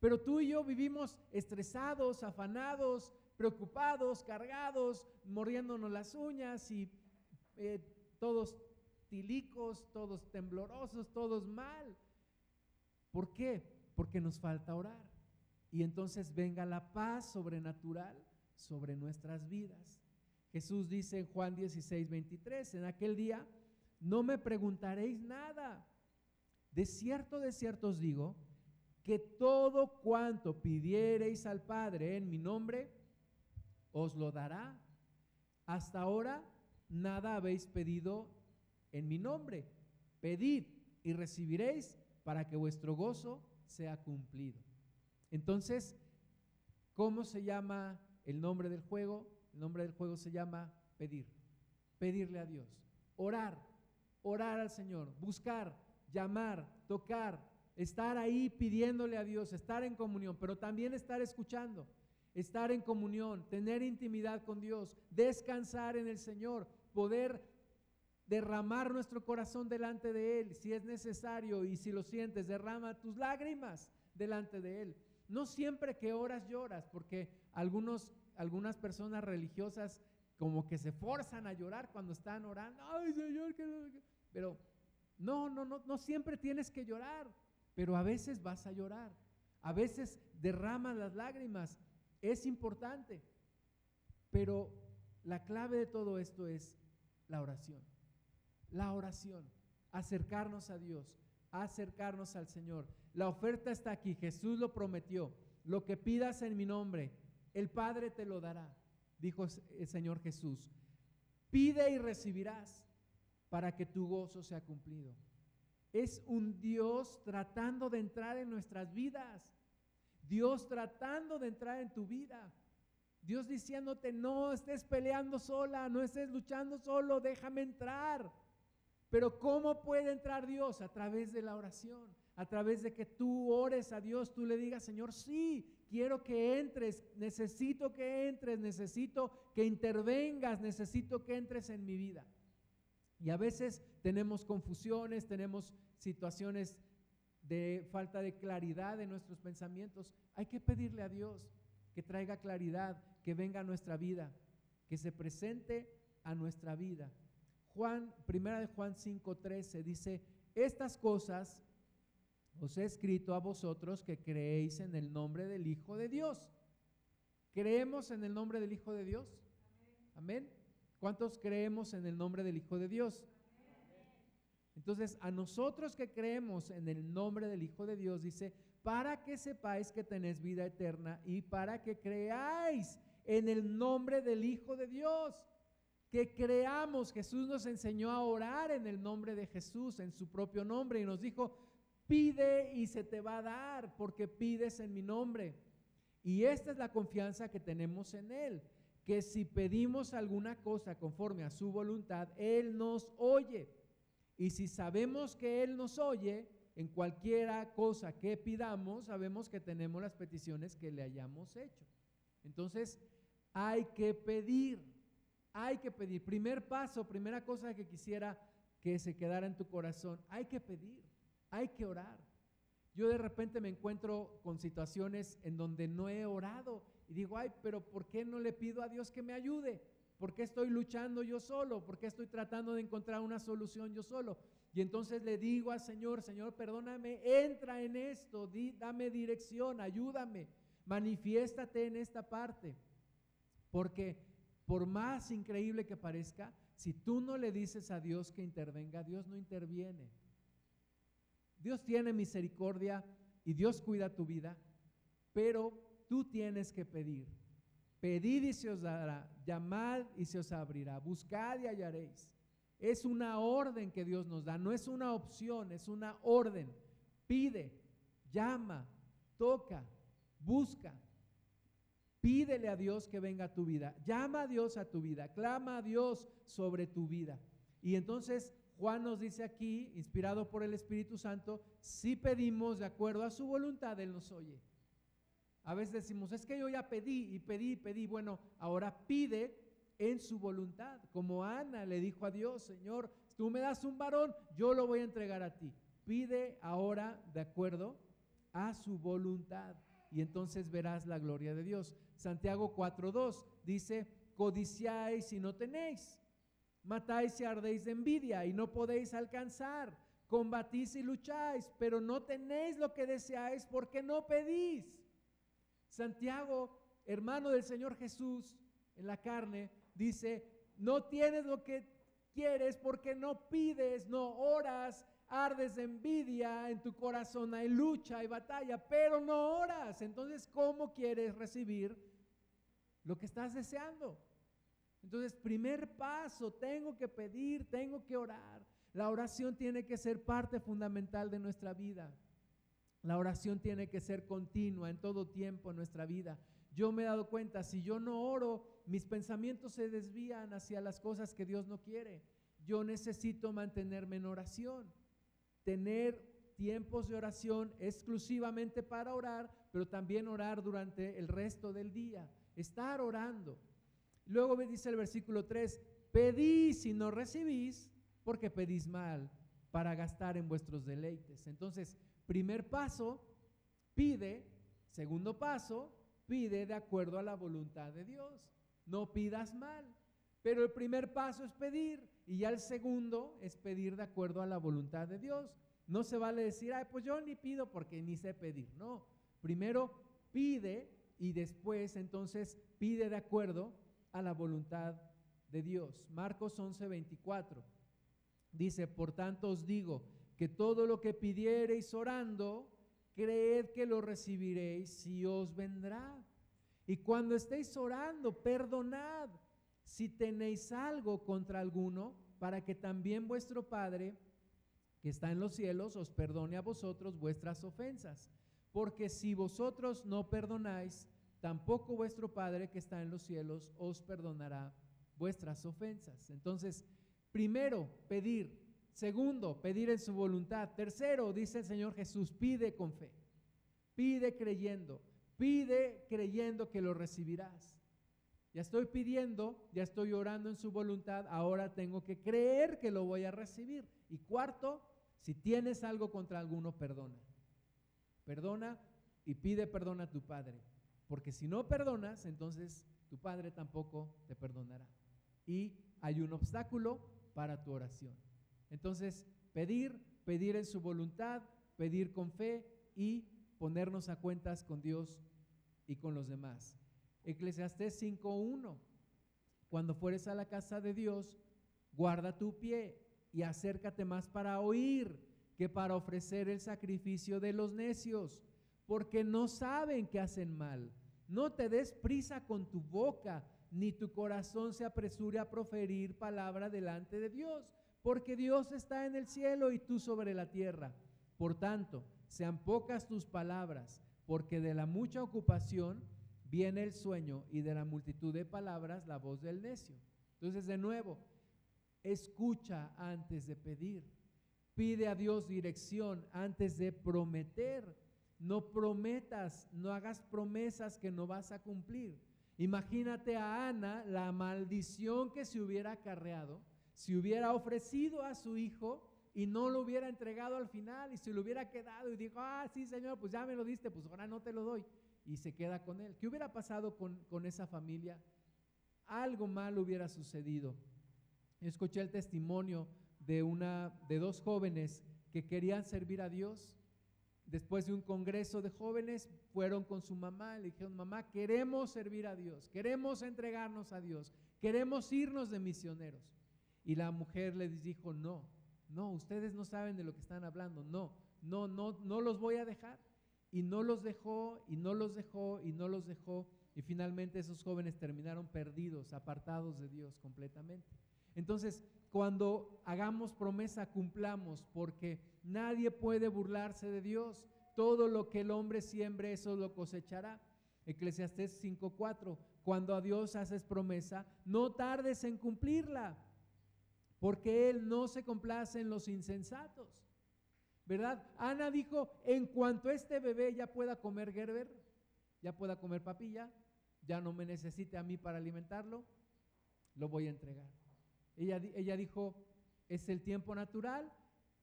Pero tú y yo vivimos estresados, afanados, preocupados, cargados, mordiéndonos las uñas y eh, todos tilicos, todos temblorosos, todos mal. ¿Por qué? Porque nos falta orar. Y entonces venga la paz sobrenatural sobre nuestras vidas. Jesús dice en Juan 16, 23, en aquel día no me preguntaréis nada. De cierto, de cierto os digo, que todo cuanto pidiereis al Padre en mi nombre, os lo dará. Hasta ahora nada habéis pedido en mi nombre. Pedid y recibiréis para que vuestro gozo sea cumplido. Entonces, ¿cómo se llama el nombre del juego? El nombre del juego se llama pedir, pedirle a Dios, orar, orar al Señor, buscar, llamar, tocar, estar ahí pidiéndole a Dios, estar en comunión, pero también estar escuchando, estar en comunión, tener intimidad con Dios, descansar en el Señor, poder derramar nuestro corazón delante de Él, si es necesario y si lo sientes, derrama tus lágrimas delante de Él. No siempre que oras lloras, porque algunos algunas personas religiosas como que se forzan a llorar cuando están orando. Ay, Señor, que Pero no, no, no, no siempre tienes que llorar, pero a veces vas a llorar. A veces derramas las lágrimas. Es importante. Pero la clave de todo esto es la oración. La oración. Acercarnos a Dios. Acercarnos al Señor. La oferta está aquí. Jesús lo prometió. Lo que pidas en mi nombre, el Padre te lo dará, dijo el Señor Jesús. Pide y recibirás para que tu gozo sea cumplido. Es un Dios tratando de entrar en nuestras vidas. Dios tratando de entrar en tu vida. Dios diciéndote, no estés peleando sola, no estés luchando solo, déjame entrar. Pero ¿cómo puede entrar Dios? A través de la oración, a través de que tú ores a Dios, tú le digas, Señor, sí, quiero que entres, necesito que entres, necesito que intervengas, necesito que entres en mi vida. Y a veces tenemos confusiones, tenemos situaciones de falta de claridad en nuestros pensamientos. Hay que pedirle a Dios que traiga claridad, que venga a nuestra vida, que se presente a nuestra vida. Juan, primera de Juan 5:13 dice, "Estas cosas os he escrito a vosotros que creéis en el nombre del Hijo de Dios. ¿Creemos en el nombre del Hijo de Dios? Amén. ¿Cuántos creemos en el nombre del Hijo de Dios? Entonces, a nosotros que creemos en el nombre del Hijo de Dios, dice, para que sepáis que tenéis vida eterna y para que creáis en el nombre del Hijo de Dios. Que creamos, Jesús nos enseñó a orar en el nombre de Jesús, en su propio nombre, y nos dijo, Pide y se te va a dar porque pides en mi nombre. Y esta es la confianza que tenemos en Él, que si pedimos alguna cosa conforme a su voluntad, Él nos oye. Y si sabemos que Él nos oye, en cualquiera cosa que pidamos, sabemos que tenemos las peticiones que le hayamos hecho. Entonces, hay que pedir, hay que pedir. Primer paso, primera cosa que quisiera que se quedara en tu corazón, hay que pedir, hay que orar. Yo de repente me encuentro con situaciones en donde no he orado y digo, ay, pero ¿por qué no le pido a Dios que me ayude? ¿Por qué estoy luchando yo solo? ¿Por qué estoy tratando de encontrar una solución yo solo? Y entonces le digo al Señor, Señor, perdóname, entra en esto, dame dirección, ayúdame, manifiéstate en esta parte. Porque por más increíble que parezca, si tú no le dices a Dios que intervenga, Dios no interviene. Dios tiene misericordia y Dios cuida tu vida, pero tú tienes que pedir. Pedid y se os dará, llamad y se os abrirá, buscad y hallaréis. Es una orden que Dios nos da, no es una opción, es una orden. Pide, llama, toca, busca. Pídele a Dios que venga a tu vida. Llama a Dios a tu vida. Clama a Dios sobre tu vida. Y entonces Juan nos dice aquí, inspirado por el Espíritu Santo, si pedimos de acuerdo a su voluntad, Él nos oye. A veces decimos, es que yo ya pedí y pedí y pedí. Bueno, ahora pide en su voluntad. Como Ana le dijo a Dios, Señor, tú me das un varón, yo lo voy a entregar a ti. Pide ahora de acuerdo a su voluntad y entonces verás la gloria de Dios. Santiago 4.2 dice, codiciáis y no tenéis, matáis y ardéis de envidia y no podéis alcanzar, combatís y lucháis, pero no tenéis lo que deseáis porque no pedís. Santiago, hermano del Señor Jesús en la carne, dice, no tienes lo que quieres porque no pides, no oras, ardes de envidia en tu corazón, hay lucha, hay batalla, pero no oras. Entonces, ¿cómo quieres recibir lo que estás deseando? Entonces, primer paso, tengo que pedir, tengo que orar. La oración tiene que ser parte fundamental de nuestra vida. La oración tiene que ser continua en todo tiempo en nuestra vida. Yo me he dado cuenta, si yo no oro, mis pensamientos se desvían hacia las cosas que Dios no quiere. Yo necesito mantenerme en oración, tener tiempos de oración exclusivamente para orar, pero también orar durante el resto del día, estar orando. Luego me dice el versículo 3, pedís y no recibís porque pedís mal para gastar en vuestros deleites. Entonces, primer paso, pide. Segundo paso, pide de acuerdo a la voluntad de Dios. No pidas mal. Pero el primer paso es pedir y ya el segundo es pedir de acuerdo a la voluntad de Dios. No se vale decir, ay, pues yo ni pido porque ni sé pedir. No, primero pide y después entonces pide de acuerdo a la voluntad de Dios. Marcos 11, 24 dice, por tanto os digo que todo lo que pidiereis orando, creed que lo recibiréis y os vendrá. Y cuando estéis orando, perdonad si tenéis algo contra alguno, para que también vuestro Padre, que está en los cielos, os perdone a vosotros vuestras ofensas. Porque si vosotros no perdonáis, tampoco vuestro Padre que está en los cielos os perdonará vuestras ofensas. Entonces, primero, pedir. Segundo, pedir en su voluntad. Tercero, dice el Señor Jesús, pide con fe. Pide creyendo. Pide creyendo que lo recibirás. Ya estoy pidiendo, ya estoy orando en su voluntad, ahora tengo que creer que lo voy a recibir. Y cuarto, si tienes algo contra alguno, perdona. Perdona y pide perdón a tu Padre. Porque si no perdonas, entonces tu Padre tampoco te perdonará. Y hay un obstáculo para tu oración. Entonces, pedir, pedir en su voluntad, pedir con fe y ponernos a cuentas con Dios y con los demás. Eclesiastés 5.1. Cuando fueres a la casa de Dios, guarda tu pie y acércate más para oír que para ofrecer el sacrificio de los necios, porque no saben que hacen mal. No te des prisa con tu boca, ni tu corazón se apresure a proferir palabra delante de Dios, porque Dios está en el cielo y tú sobre la tierra. Por tanto, sean pocas tus palabras porque de la mucha ocupación viene el sueño y de la multitud de palabras la voz del necio. Entonces, de nuevo, escucha antes de pedir. Pide a Dios dirección antes de prometer. No prometas, no hagas promesas que no vas a cumplir. Imagínate a Ana la maldición que se hubiera acarreado si hubiera ofrecido a su hijo y no lo hubiera entregado al final y se lo hubiera quedado y dijo, ah, sí, Señor, pues ya me lo diste, pues ahora no te lo doy. Y se queda con él. ¿Qué hubiera pasado con, con esa familia? Algo mal hubiera sucedido. Escuché el testimonio de, una, de dos jóvenes que querían servir a Dios. Después de un congreso de jóvenes, fueron con su mamá le dijeron, mamá, queremos servir a Dios, queremos entregarnos a Dios, queremos irnos de misioneros. Y la mujer les dijo, no, no, ustedes no saben de lo que están hablando, no, no, no, no los voy a dejar. Y no los dejó, y no los dejó, y no los dejó. Y finalmente esos jóvenes terminaron perdidos, apartados de Dios completamente. Entonces, cuando hagamos promesa, cumplamos, porque nadie puede burlarse de Dios. Todo lo que el hombre siembre, eso lo cosechará. Eclesiastés 5:4. Cuando a Dios haces promesa, no tardes en cumplirla, porque Él no se complace en los insensatos. ¿Verdad? Ana dijo, en cuanto este bebé ya pueda comer Gerber, ya pueda comer papilla, ya no me necesite a mí para alimentarlo, lo voy a entregar. Ella, dijo, es el tiempo natural,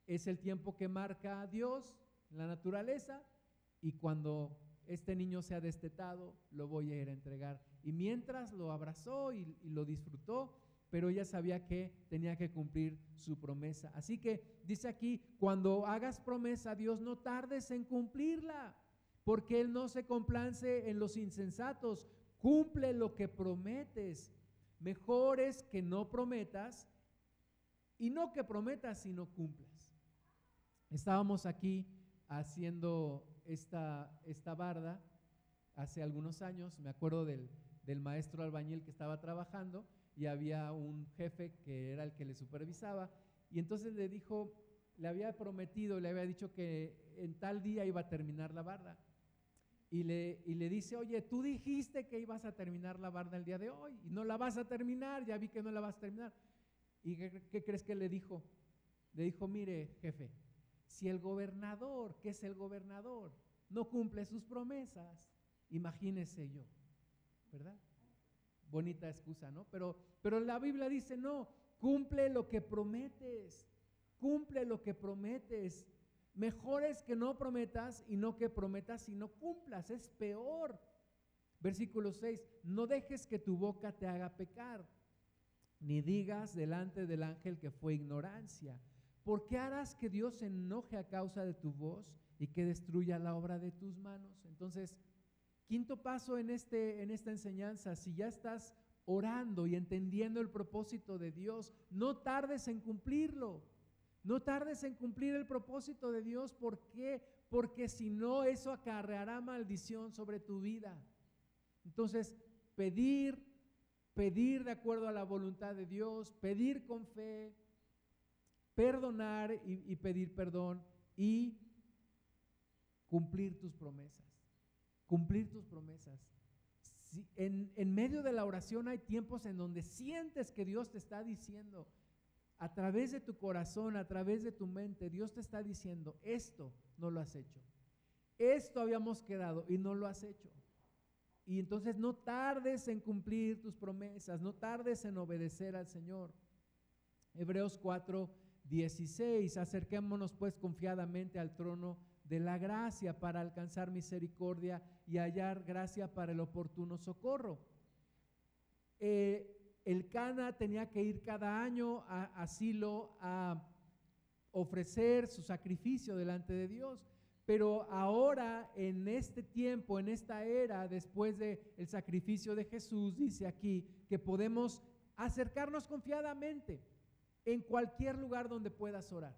es el tiempo que marca Dios, la naturaleza, y cuando este niño sea destetado, lo voy a ir a entregar. Y mientras lo abrazó y, lo disfrutó, pero ella sabía que tenía que cumplir su promesa. Así que dice aquí, cuando hagas promesa a Dios, no tardes en cumplirla, porque Él no se complace en los insensatos, cumple lo que prometes. Mejor es que no prometas y no que prometas sino cumplas. Estábamos aquí haciendo esta, esta barda hace algunos años, me acuerdo del, del maestro albañil que estaba trabajando y había un jefe que era el que le supervisaba y entonces le dijo, le había prometido, le había dicho que en tal día iba a terminar la barda y le, y le dice, oye, tú dijiste que ibas a terminar la barda el día de hoy y no la vas a terminar, ya vi que no la vas a terminar. ¿Y qué, crees que le dijo? Le dijo, mire, jefe, si el gobernador, que es el gobernador, no cumple sus promesas, imagínese yo, ¿verdad? Bonita excusa, ¿no? Pero, pero la Biblia dice, no, cumple lo que prometes, cumple lo que prometes. Mejor es que no prometas y no que prometas y no cumplas, es peor. Versículo 6, no dejes que tu boca te haga pecar, ni digas delante del ángel que fue ignorancia. ¿Por qué harás que Dios se enoje a causa de tu voz y que destruya la obra de tus manos? Entonces, quinto paso en, este, en esta enseñanza, si ya estás orando y entendiendo el propósito de Dios, no tardes en cumplirlo. No tardes en cumplir el propósito de Dios. ¿Por qué? Porque si no, eso acarreará maldición sobre tu vida. Entonces, pedir, pedir de acuerdo a la voluntad de Dios, pedir con fe, perdonar y, pedir perdón y cumplir tus promesas. Cumplir tus promesas. en, en medio de la oración hay tiempos en donde sientes que Dios te está diciendo, a través de tu corazón, a través de tu mente, Dios te está diciendo, esto no lo has hecho. Esto habíamos quedado y no lo has hecho. Y entonces no tardes en cumplir tus promesas, no tardes en obedecer al Señor. Hebreos 4, 16, acerquémonos pues confiadamente al trono de la gracia para alcanzar misericordia y hallar gracia para el oportuno socorro. Eh, el Cana tenía que ir cada año a, asilo a ofrecer su sacrificio delante de Dios. Pero ahora, en este tiempo, en esta era, después del el sacrificio de Jesús, dice aquí que podemos acercarnos confiadamente en cualquier lugar donde puedas orar.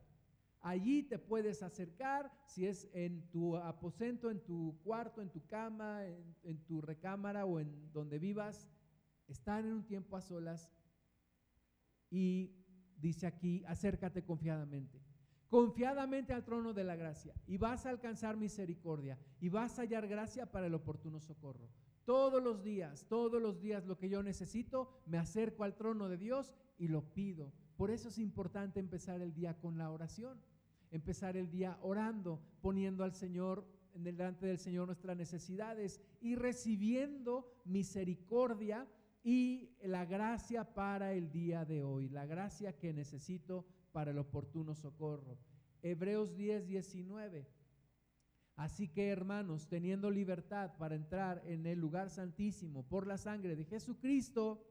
Allí te puedes acercar, si es en tu aposento, en tu cuarto, en tu cama, en, tu recámara o en donde vivas, están en un tiempo a solas y dice aquí, acércate confiadamente. confiadamente al trono de la gracia y vas a alcanzar misericordia y vas a hallar gracia para el oportuno socorro. Todos los días, todos los días lo que yo necesito, me acerco al trono de Dios y lo pido. Por eso es importante empezar el día con la oración, empezar el día orando, poniendo al Señor delante del Señor nuestras necesidades y recibiendo misericordia y la gracia para el día de hoy, la gracia que necesito para el oportuno socorro. Hebreos 10, 19. Así que hermanos, teniendo libertad para entrar en el lugar santísimo por la sangre de Jesucristo,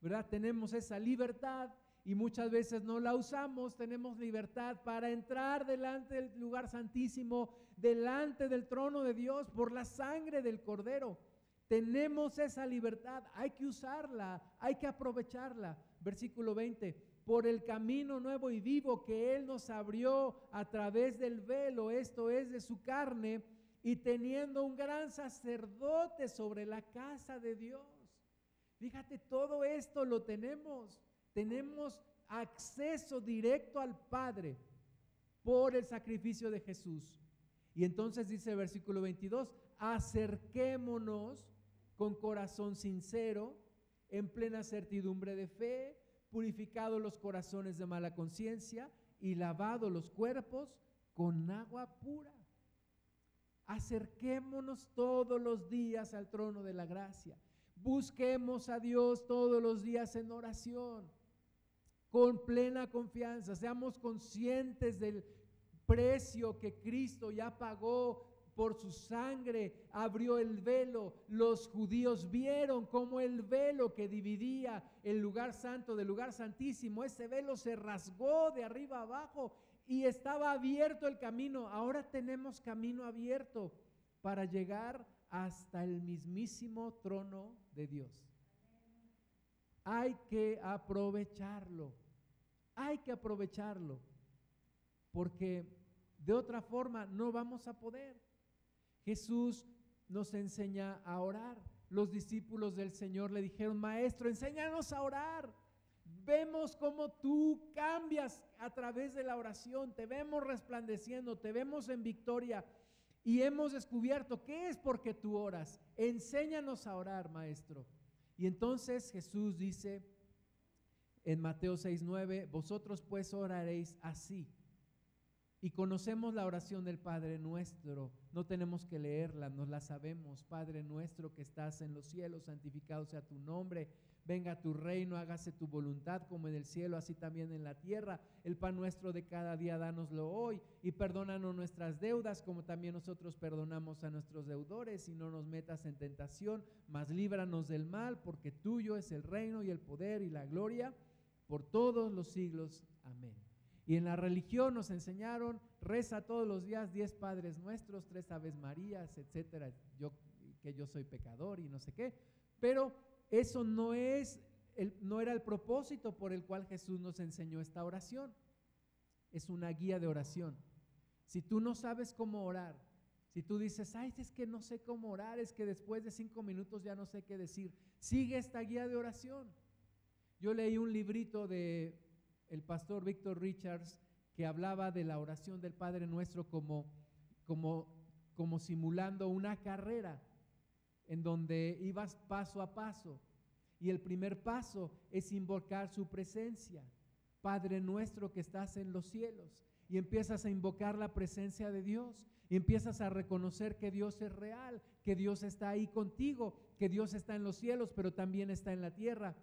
¿verdad? Tenemos esa libertad y muchas veces no la usamos. Tenemos libertad para entrar delante del lugar santísimo, delante del trono de Dios por la sangre del Cordero. Tenemos esa libertad, hay que usarla, hay que aprovecharla. Versículo 20, por el camino nuevo y vivo que Él nos abrió a través del velo, esto es de su carne, y teniendo un gran sacerdote sobre la casa de Dios. Fíjate, todo esto lo tenemos. Tenemos acceso directo al Padre por el sacrificio de Jesús. Y entonces dice el versículo 22, acerquémonos con corazón sincero, en plena certidumbre de fe, purificados los corazones de mala conciencia y lavados los cuerpos con agua pura. Acerquémonos todos los días al trono de la gracia. Busquemos a Dios todos los días en oración, con plena confianza. Seamos conscientes del precio que Cristo ya pagó por su sangre abrió el velo. Los judíos vieron cómo el velo que dividía el lugar santo del lugar santísimo, ese velo se rasgó de arriba abajo y estaba abierto el camino. Ahora tenemos camino abierto para llegar hasta el mismísimo trono de Dios. Hay que aprovecharlo. Hay que aprovecharlo. Porque de otra forma no vamos a poder. Jesús nos enseña a orar. Los discípulos del Señor le dijeron, Maestro, enséñanos a orar. Vemos cómo tú cambias a través de la oración, te vemos resplandeciendo, te vemos en victoria y hemos descubierto que es porque tú oras. Enséñanos a orar, Maestro. Y entonces Jesús dice en Mateo 6:9, vosotros pues oraréis así. Y conocemos la oración del Padre nuestro. No tenemos que leerla, nos la sabemos. Padre nuestro que estás en los cielos, santificado sea tu nombre. Venga tu reino, hágase tu voluntad como en el cielo, así también en la tierra. El pan nuestro de cada día, dánoslo hoy. Y perdónanos nuestras deudas, como también nosotros perdonamos a nuestros deudores. Y no nos metas en tentación, mas líbranos del mal, porque tuyo es el reino y el poder y la gloria por todos los siglos. Amén. Y en la religión nos enseñaron, reza todos los días diez Padres Nuestros, tres Aves Marías, etcétera, yo, que yo soy pecador y no sé qué. Pero eso no, es el, no era el propósito por el cual Jesús nos enseñó esta oración. Es una guía de oración. Si tú no sabes cómo orar, si tú dices, ay, es que no sé cómo orar, es que después de cinco minutos ya no sé qué decir, sigue esta guía de oración. Yo leí un librito de el pastor Víctor Richards, que hablaba de la oración del Padre Nuestro como, como, como simulando una carrera en donde ibas paso a paso. Y el primer paso es invocar su presencia. Padre nuestro que estás en los cielos. Y empiezas a invocar la presencia de Dios. Y empiezas a reconocer que Dios es real, que Dios está ahí contigo, que Dios está en los cielos, pero también está en la tierra.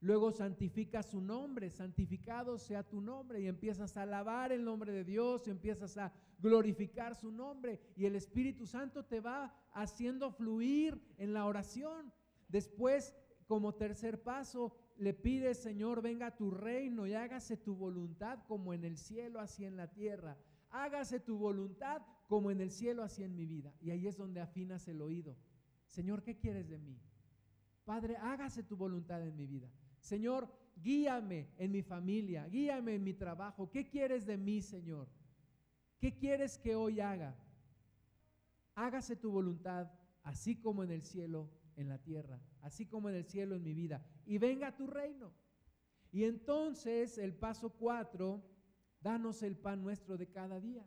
Luego santifica su nombre, santificado sea tu nombre y empiezas a alabar el nombre de Dios empiezas a glorificar su nombre y el Espíritu Santo te va haciendo fluir en la oración. Después, como tercer paso, le pides, Señor, venga tu reino y hágase tu voluntad como en el cielo, así en la tierra. Hágase tu voluntad como en el cielo, así en mi vida. Y ahí es donde afinas el oído. Señor, ¿qué quieres de mí? Padre, hágase tu voluntad en mi vida. Señor, guíame en mi familia, guíame en mi trabajo. ¿Qué quieres de mí, Señor? ¿Qué quieres que hoy haga? Hágase tu voluntad, así como en el cielo, en la tierra, así como en el cielo, en mi vida. Y venga tu reino. Y entonces el paso cuatro Danos el pan nuestro de cada día,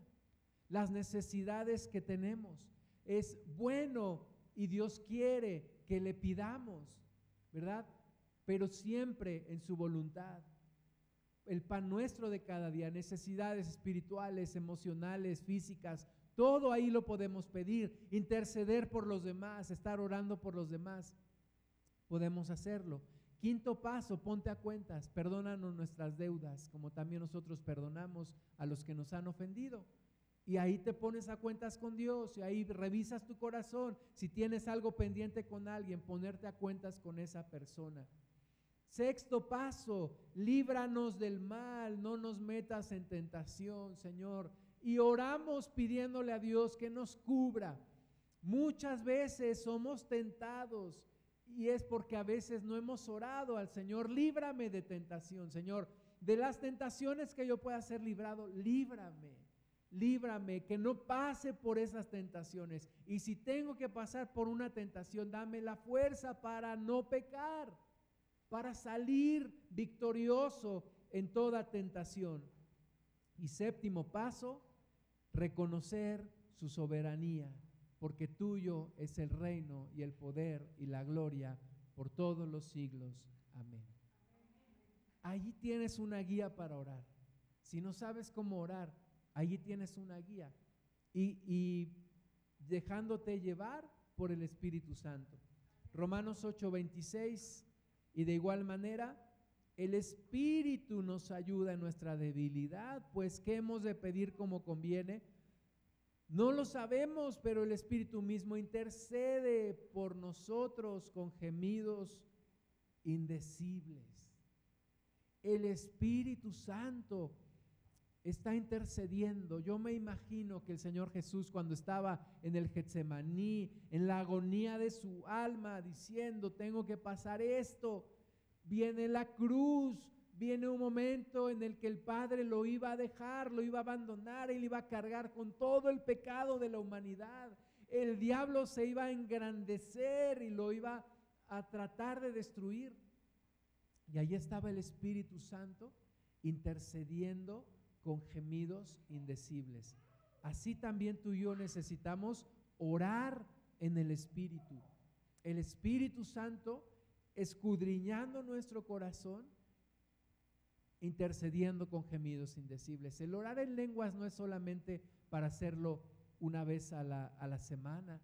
las necesidades que tenemos. Es bueno y Dios quiere que le pidamos, ¿verdad? Pero siempre en su voluntad. El pan nuestro de cada día, necesidades espirituales, emocionales, físicas, todo ahí lo podemos pedir, interceder por los demás, estar orando por los demás. Podemos hacerlo. Quinto paso, ponte a cuentas, perdónanos nuestras deudas, como también nosotros perdonamos a los que nos han ofendido. Y ahí te pones a cuentas con Dios y ahí revisas tu corazón. Si tienes algo pendiente con alguien, ponerte a cuentas con esa persona. Sexto paso, líbranos del mal, no nos metas en tentación, Señor. Y oramos pidiéndole a Dios que nos cubra. Muchas veces somos tentados y es porque a veces no hemos orado al Señor, líbrame de tentación, Señor. De las tentaciones que yo pueda ser librado, líbrame líbrame, que no pase por esas tentaciones. Y si tengo que pasar por una tentación, dame la fuerza para no pecar, para salir victorioso en toda tentación. Y séptimo paso, reconocer su soberanía, porque tuyo es el reino y el poder y la gloria por todos los siglos. Amén. Allí tienes una guía para orar. Si no sabes cómo orar, Allí tienes una guía y, dejándote llevar por el Espíritu Santo. Romanos 8:26 y de igual manera el Espíritu nos ayuda en nuestra debilidad, pues ¿qué hemos de pedir como conviene? No lo sabemos, pero el Espíritu mismo intercede por nosotros con gemidos indecibles. El Espíritu Santo está intercediendo. Yo me imagino que el Señor Jesús cuando estaba en el Getsemaní, en la agonía de su alma, diciendo, tengo que pasar esto, viene la cruz, viene un momento en el que el Padre lo iba a dejar, lo iba a abandonar, él iba a cargar con todo el pecado de la humanidad. El diablo se iba a engrandecer y lo iba a tratar de destruir. Y ahí estaba el Espíritu Santo intercediendo con gemidos indecibles. Así también tú y yo necesitamos orar en el Espíritu. El Espíritu Santo escudriñando nuestro corazón, intercediendo con gemidos indecibles. El orar en lenguas no es solamente para hacerlo una vez a la, a la semana,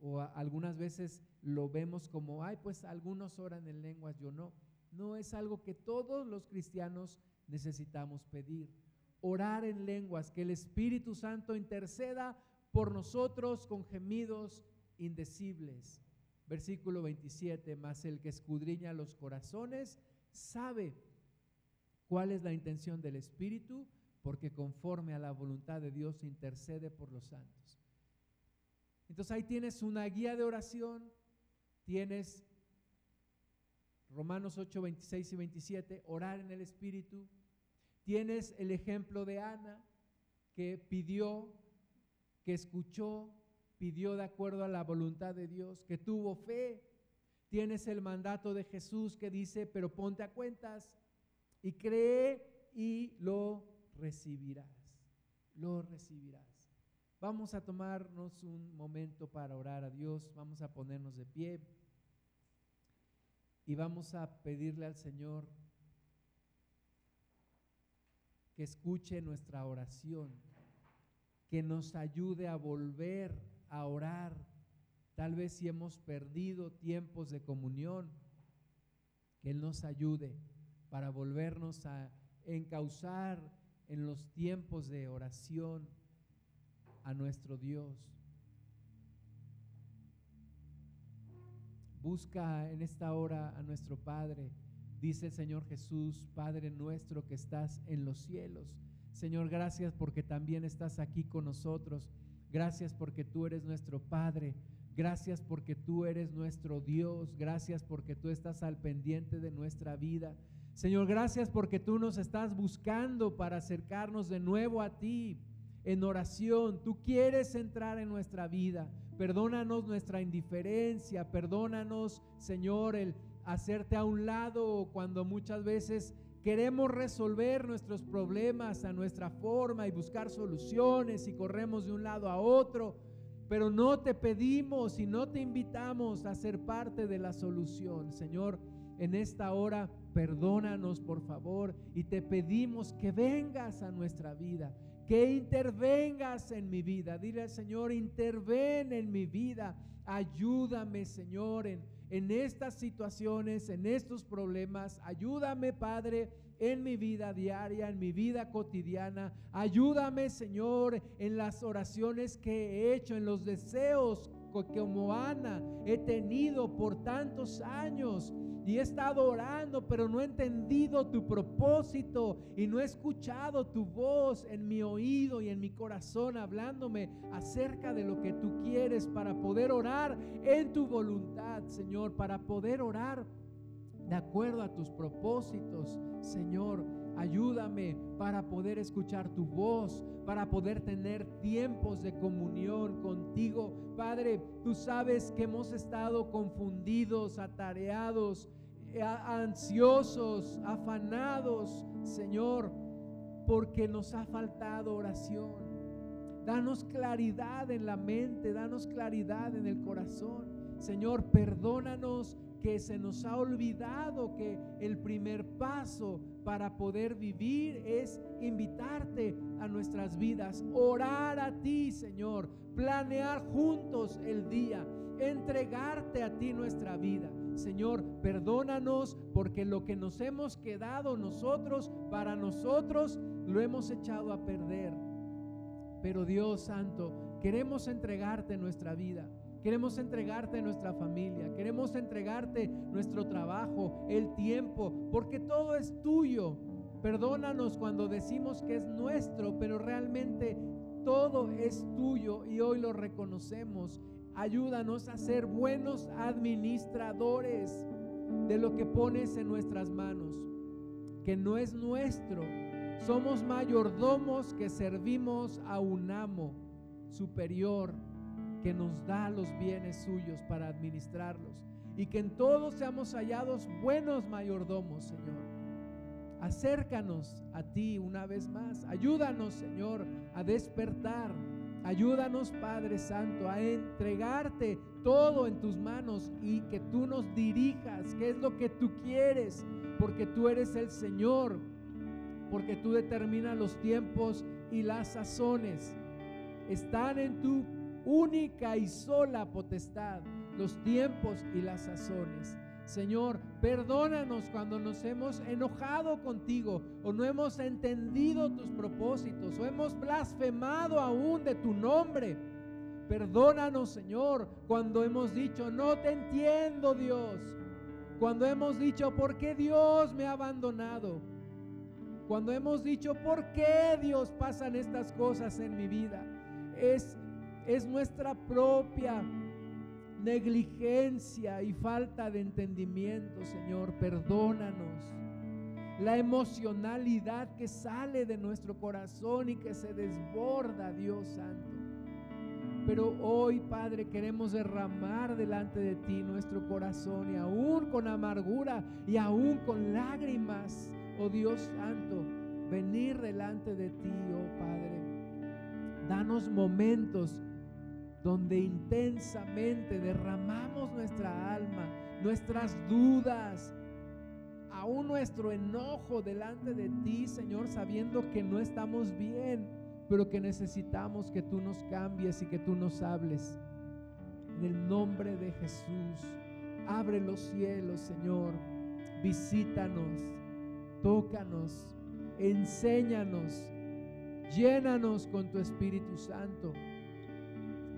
o algunas veces lo vemos como, ay, pues algunos oran en lenguas, yo no. No es algo que todos los cristianos necesitamos pedir. Orar en lenguas, que el Espíritu Santo interceda por nosotros con gemidos indecibles. Versículo 27, más el que escudriña los corazones sabe cuál es la intención del Espíritu, porque conforme a la voluntad de Dios intercede por los santos. Entonces ahí tienes una guía de oración, tienes Romanos 8, 26 y 27, orar en el Espíritu. Tienes el ejemplo de Ana, que pidió, que escuchó, pidió de acuerdo a la voluntad de Dios, que tuvo fe. Tienes el mandato de Jesús que dice, pero ponte a cuentas y cree y lo recibirás. Lo recibirás. Vamos a tomarnos un momento para orar a Dios. Vamos a ponernos de pie y vamos a pedirle al Señor que escuche nuestra oración, que nos ayude a volver a orar, tal vez si hemos perdido tiempos de comunión, que Él nos ayude para volvernos a encauzar en los tiempos de oración a nuestro Dios. Busca en esta hora a nuestro Padre. Dice el Señor Jesús, Padre nuestro que estás en los cielos. Señor, gracias porque también estás aquí con nosotros. Gracias porque tú eres nuestro Padre. Gracias porque tú eres nuestro Dios. Gracias porque tú estás al pendiente de nuestra vida. Señor, gracias porque tú nos estás buscando para acercarnos de nuevo a ti en oración. Tú quieres entrar en nuestra vida. Perdónanos nuestra indiferencia, perdónanos, Señor, el hacerte a un lado cuando muchas veces Queremos resolver nuestros problemas a nuestra forma y buscar soluciones y corremos de un lado a otro, pero no te pedimos y no te invitamos a ser parte de la solución. Señor, en esta hora perdónanos por favor y te pedimos que vengas a nuestra vida, que intervengas en mi vida. Dile al Señor, interven en mi vida. Ayúdame, Señor, en en estas situaciones, en estos problemas. Ayúdame, Padre, en mi vida diaria, en mi vida cotidiana. Ayúdame, Señor, en las oraciones que he hecho, en los deseos que como Ana he tenido por tantos años y he estado orando, pero no he entendido tu propósito y no he escuchado tu voz en mi oído y en mi corazón hablándome acerca de lo que tú quieres para poder orar en tu voluntad, Señor, para poder orar de acuerdo a tus propósitos, Señor. Ayúdame para poder escuchar tu voz, para poder tener tiempos de comunión contigo. Padre, tú sabes que hemos estado confundidos, atareados, eh, ansiosos, afanados, Señor, porque nos ha faltado oración. Danos claridad en la mente, danos claridad en el corazón. Señor, perdónanos que se nos ha olvidado que el primer paso para poder vivir es invitarte a nuestras vidas, orar a ti, Señor, planear juntos el día, entregarte a ti nuestra vida. Señor, perdónanos porque lo que nos hemos quedado nosotros, para nosotros, lo hemos echado a perder. Pero Dios Santo, queremos entregarte nuestra vida. Queremos entregarte nuestra familia, queremos entregarte nuestro trabajo, el tiempo, porque todo es tuyo. Perdónanos cuando decimos que es nuestro, pero realmente todo es tuyo y hoy lo reconocemos. Ayúdanos a ser buenos administradores de lo que pones en nuestras manos, que no es nuestro. Somos mayordomos que servimos a un amo superior que nos da los bienes suyos para administrarlos y que en todos seamos hallados buenos mayordomos, Señor. Acércanos a ti una vez más. Ayúdanos, Señor, a despertar. Ayúdanos, Padre Santo, a entregarte todo en tus manos y que tú nos dirijas, qué es lo que tú quieres, porque tú eres el Señor, porque tú determinas los tiempos y las sazones. Están en tu única y sola potestad, los tiempos y las sazones. Señor, perdónanos cuando nos hemos enojado contigo o no hemos entendido tus propósitos o hemos blasfemado aún de tu nombre. Perdónanos, Señor, cuando hemos dicho, no te entiendo, Dios. Cuando hemos dicho, ¿por qué Dios me ha abandonado? Cuando hemos dicho, ¿por qué Dios pasan estas cosas en mi vida? Es es nuestra propia negligencia y falta de entendimiento, Señor. Perdónanos. La emocionalidad que sale de nuestro corazón y que se desborda, Dios Santo. Pero hoy, Padre, queremos derramar delante de ti nuestro corazón y aún con amargura y aún con lágrimas, oh Dios Santo, venir delante de ti, oh Padre. Danos momentos donde intensamente derramamos nuestra alma, nuestras dudas, aún nuestro enojo delante de ti, Señor, sabiendo que no estamos bien, pero que necesitamos que tú nos cambies y que tú nos hables. En el nombre de Jesús, abre los cielos, Señor, visítanos, tócanos, enséñanos, llénanos con tu Espíritu Santo.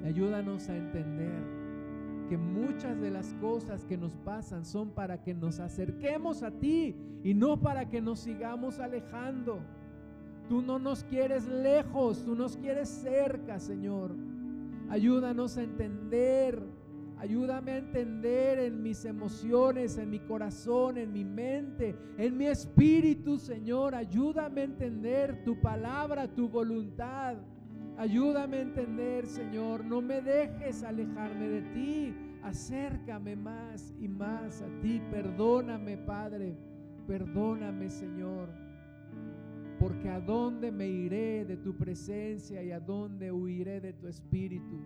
Ayúdanos a entender que muchas de las cosas que nos pasan son para que nos acerquemos a ti y no para que nos sigamos alejando. Tú no nos quieres lejos, tú nos quieres cerca, Señor. Ayúdanos a entender, ayúdame a entender en mis emociones, en mi corazón, en mi mente, en mi espíritu, Señor. Ayúdame a entender tu palabra, tu voluntad. Ayúdame a entender, Señor. No me dejes alejarme de ti. Acércame más y más a ti. Perdóname, Padre. Perdóname, Señor, porque a dónde me iré de tu presencia y a dónde huiré de tu espíritu.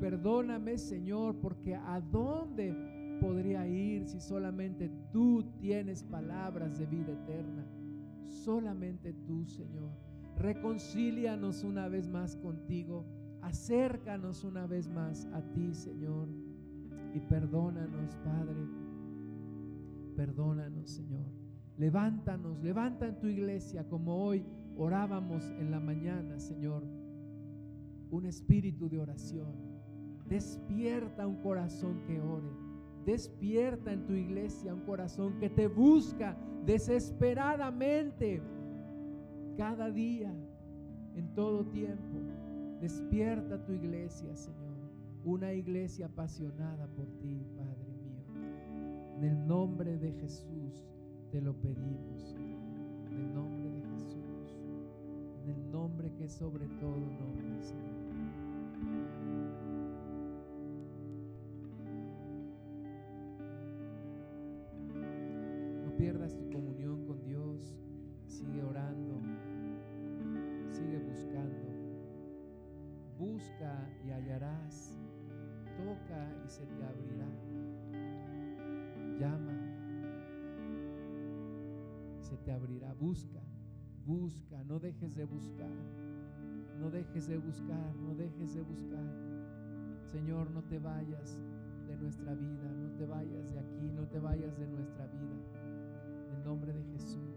Perdóname, Señor, porque a dónde podría ir si solamente tú tienes palabras de vida eterna. Solamente tú, Señor. Reconcílianos una vez más contigo. Acércanos una vez más a ti, Señor. Y perdónanos, Padre. Perdónanos, Señor. Levántanos, levanta en tu iglesia como hoy orábamos en la mañana, Señor. Un espíritu de oración. Despierta un corazón que ore. Despierta en tu iglesia un corazón que te busca desesperadamente cada día, en todo tiempo. Despierta tu iglesia, Señor. Una iglesia apasionada por ti, Padre mío. En el nombre de Jesús te lo pedimos. En el nombre de Jesús. En el nombre que es sobre todo nombre, Señor. No pierdas tu comunión con Dios. Sigue orando. Y hallarás. Toca y se te abrirá. Llama. Se te abrirá. Busca. Busca. No dejes de buscar. No dejes de buscar. No dejes de buscar. Señor, no te vayas de nuestra vida. No te vayas de aquí. No te vayas de nuestra vida. En nombre de Jesús.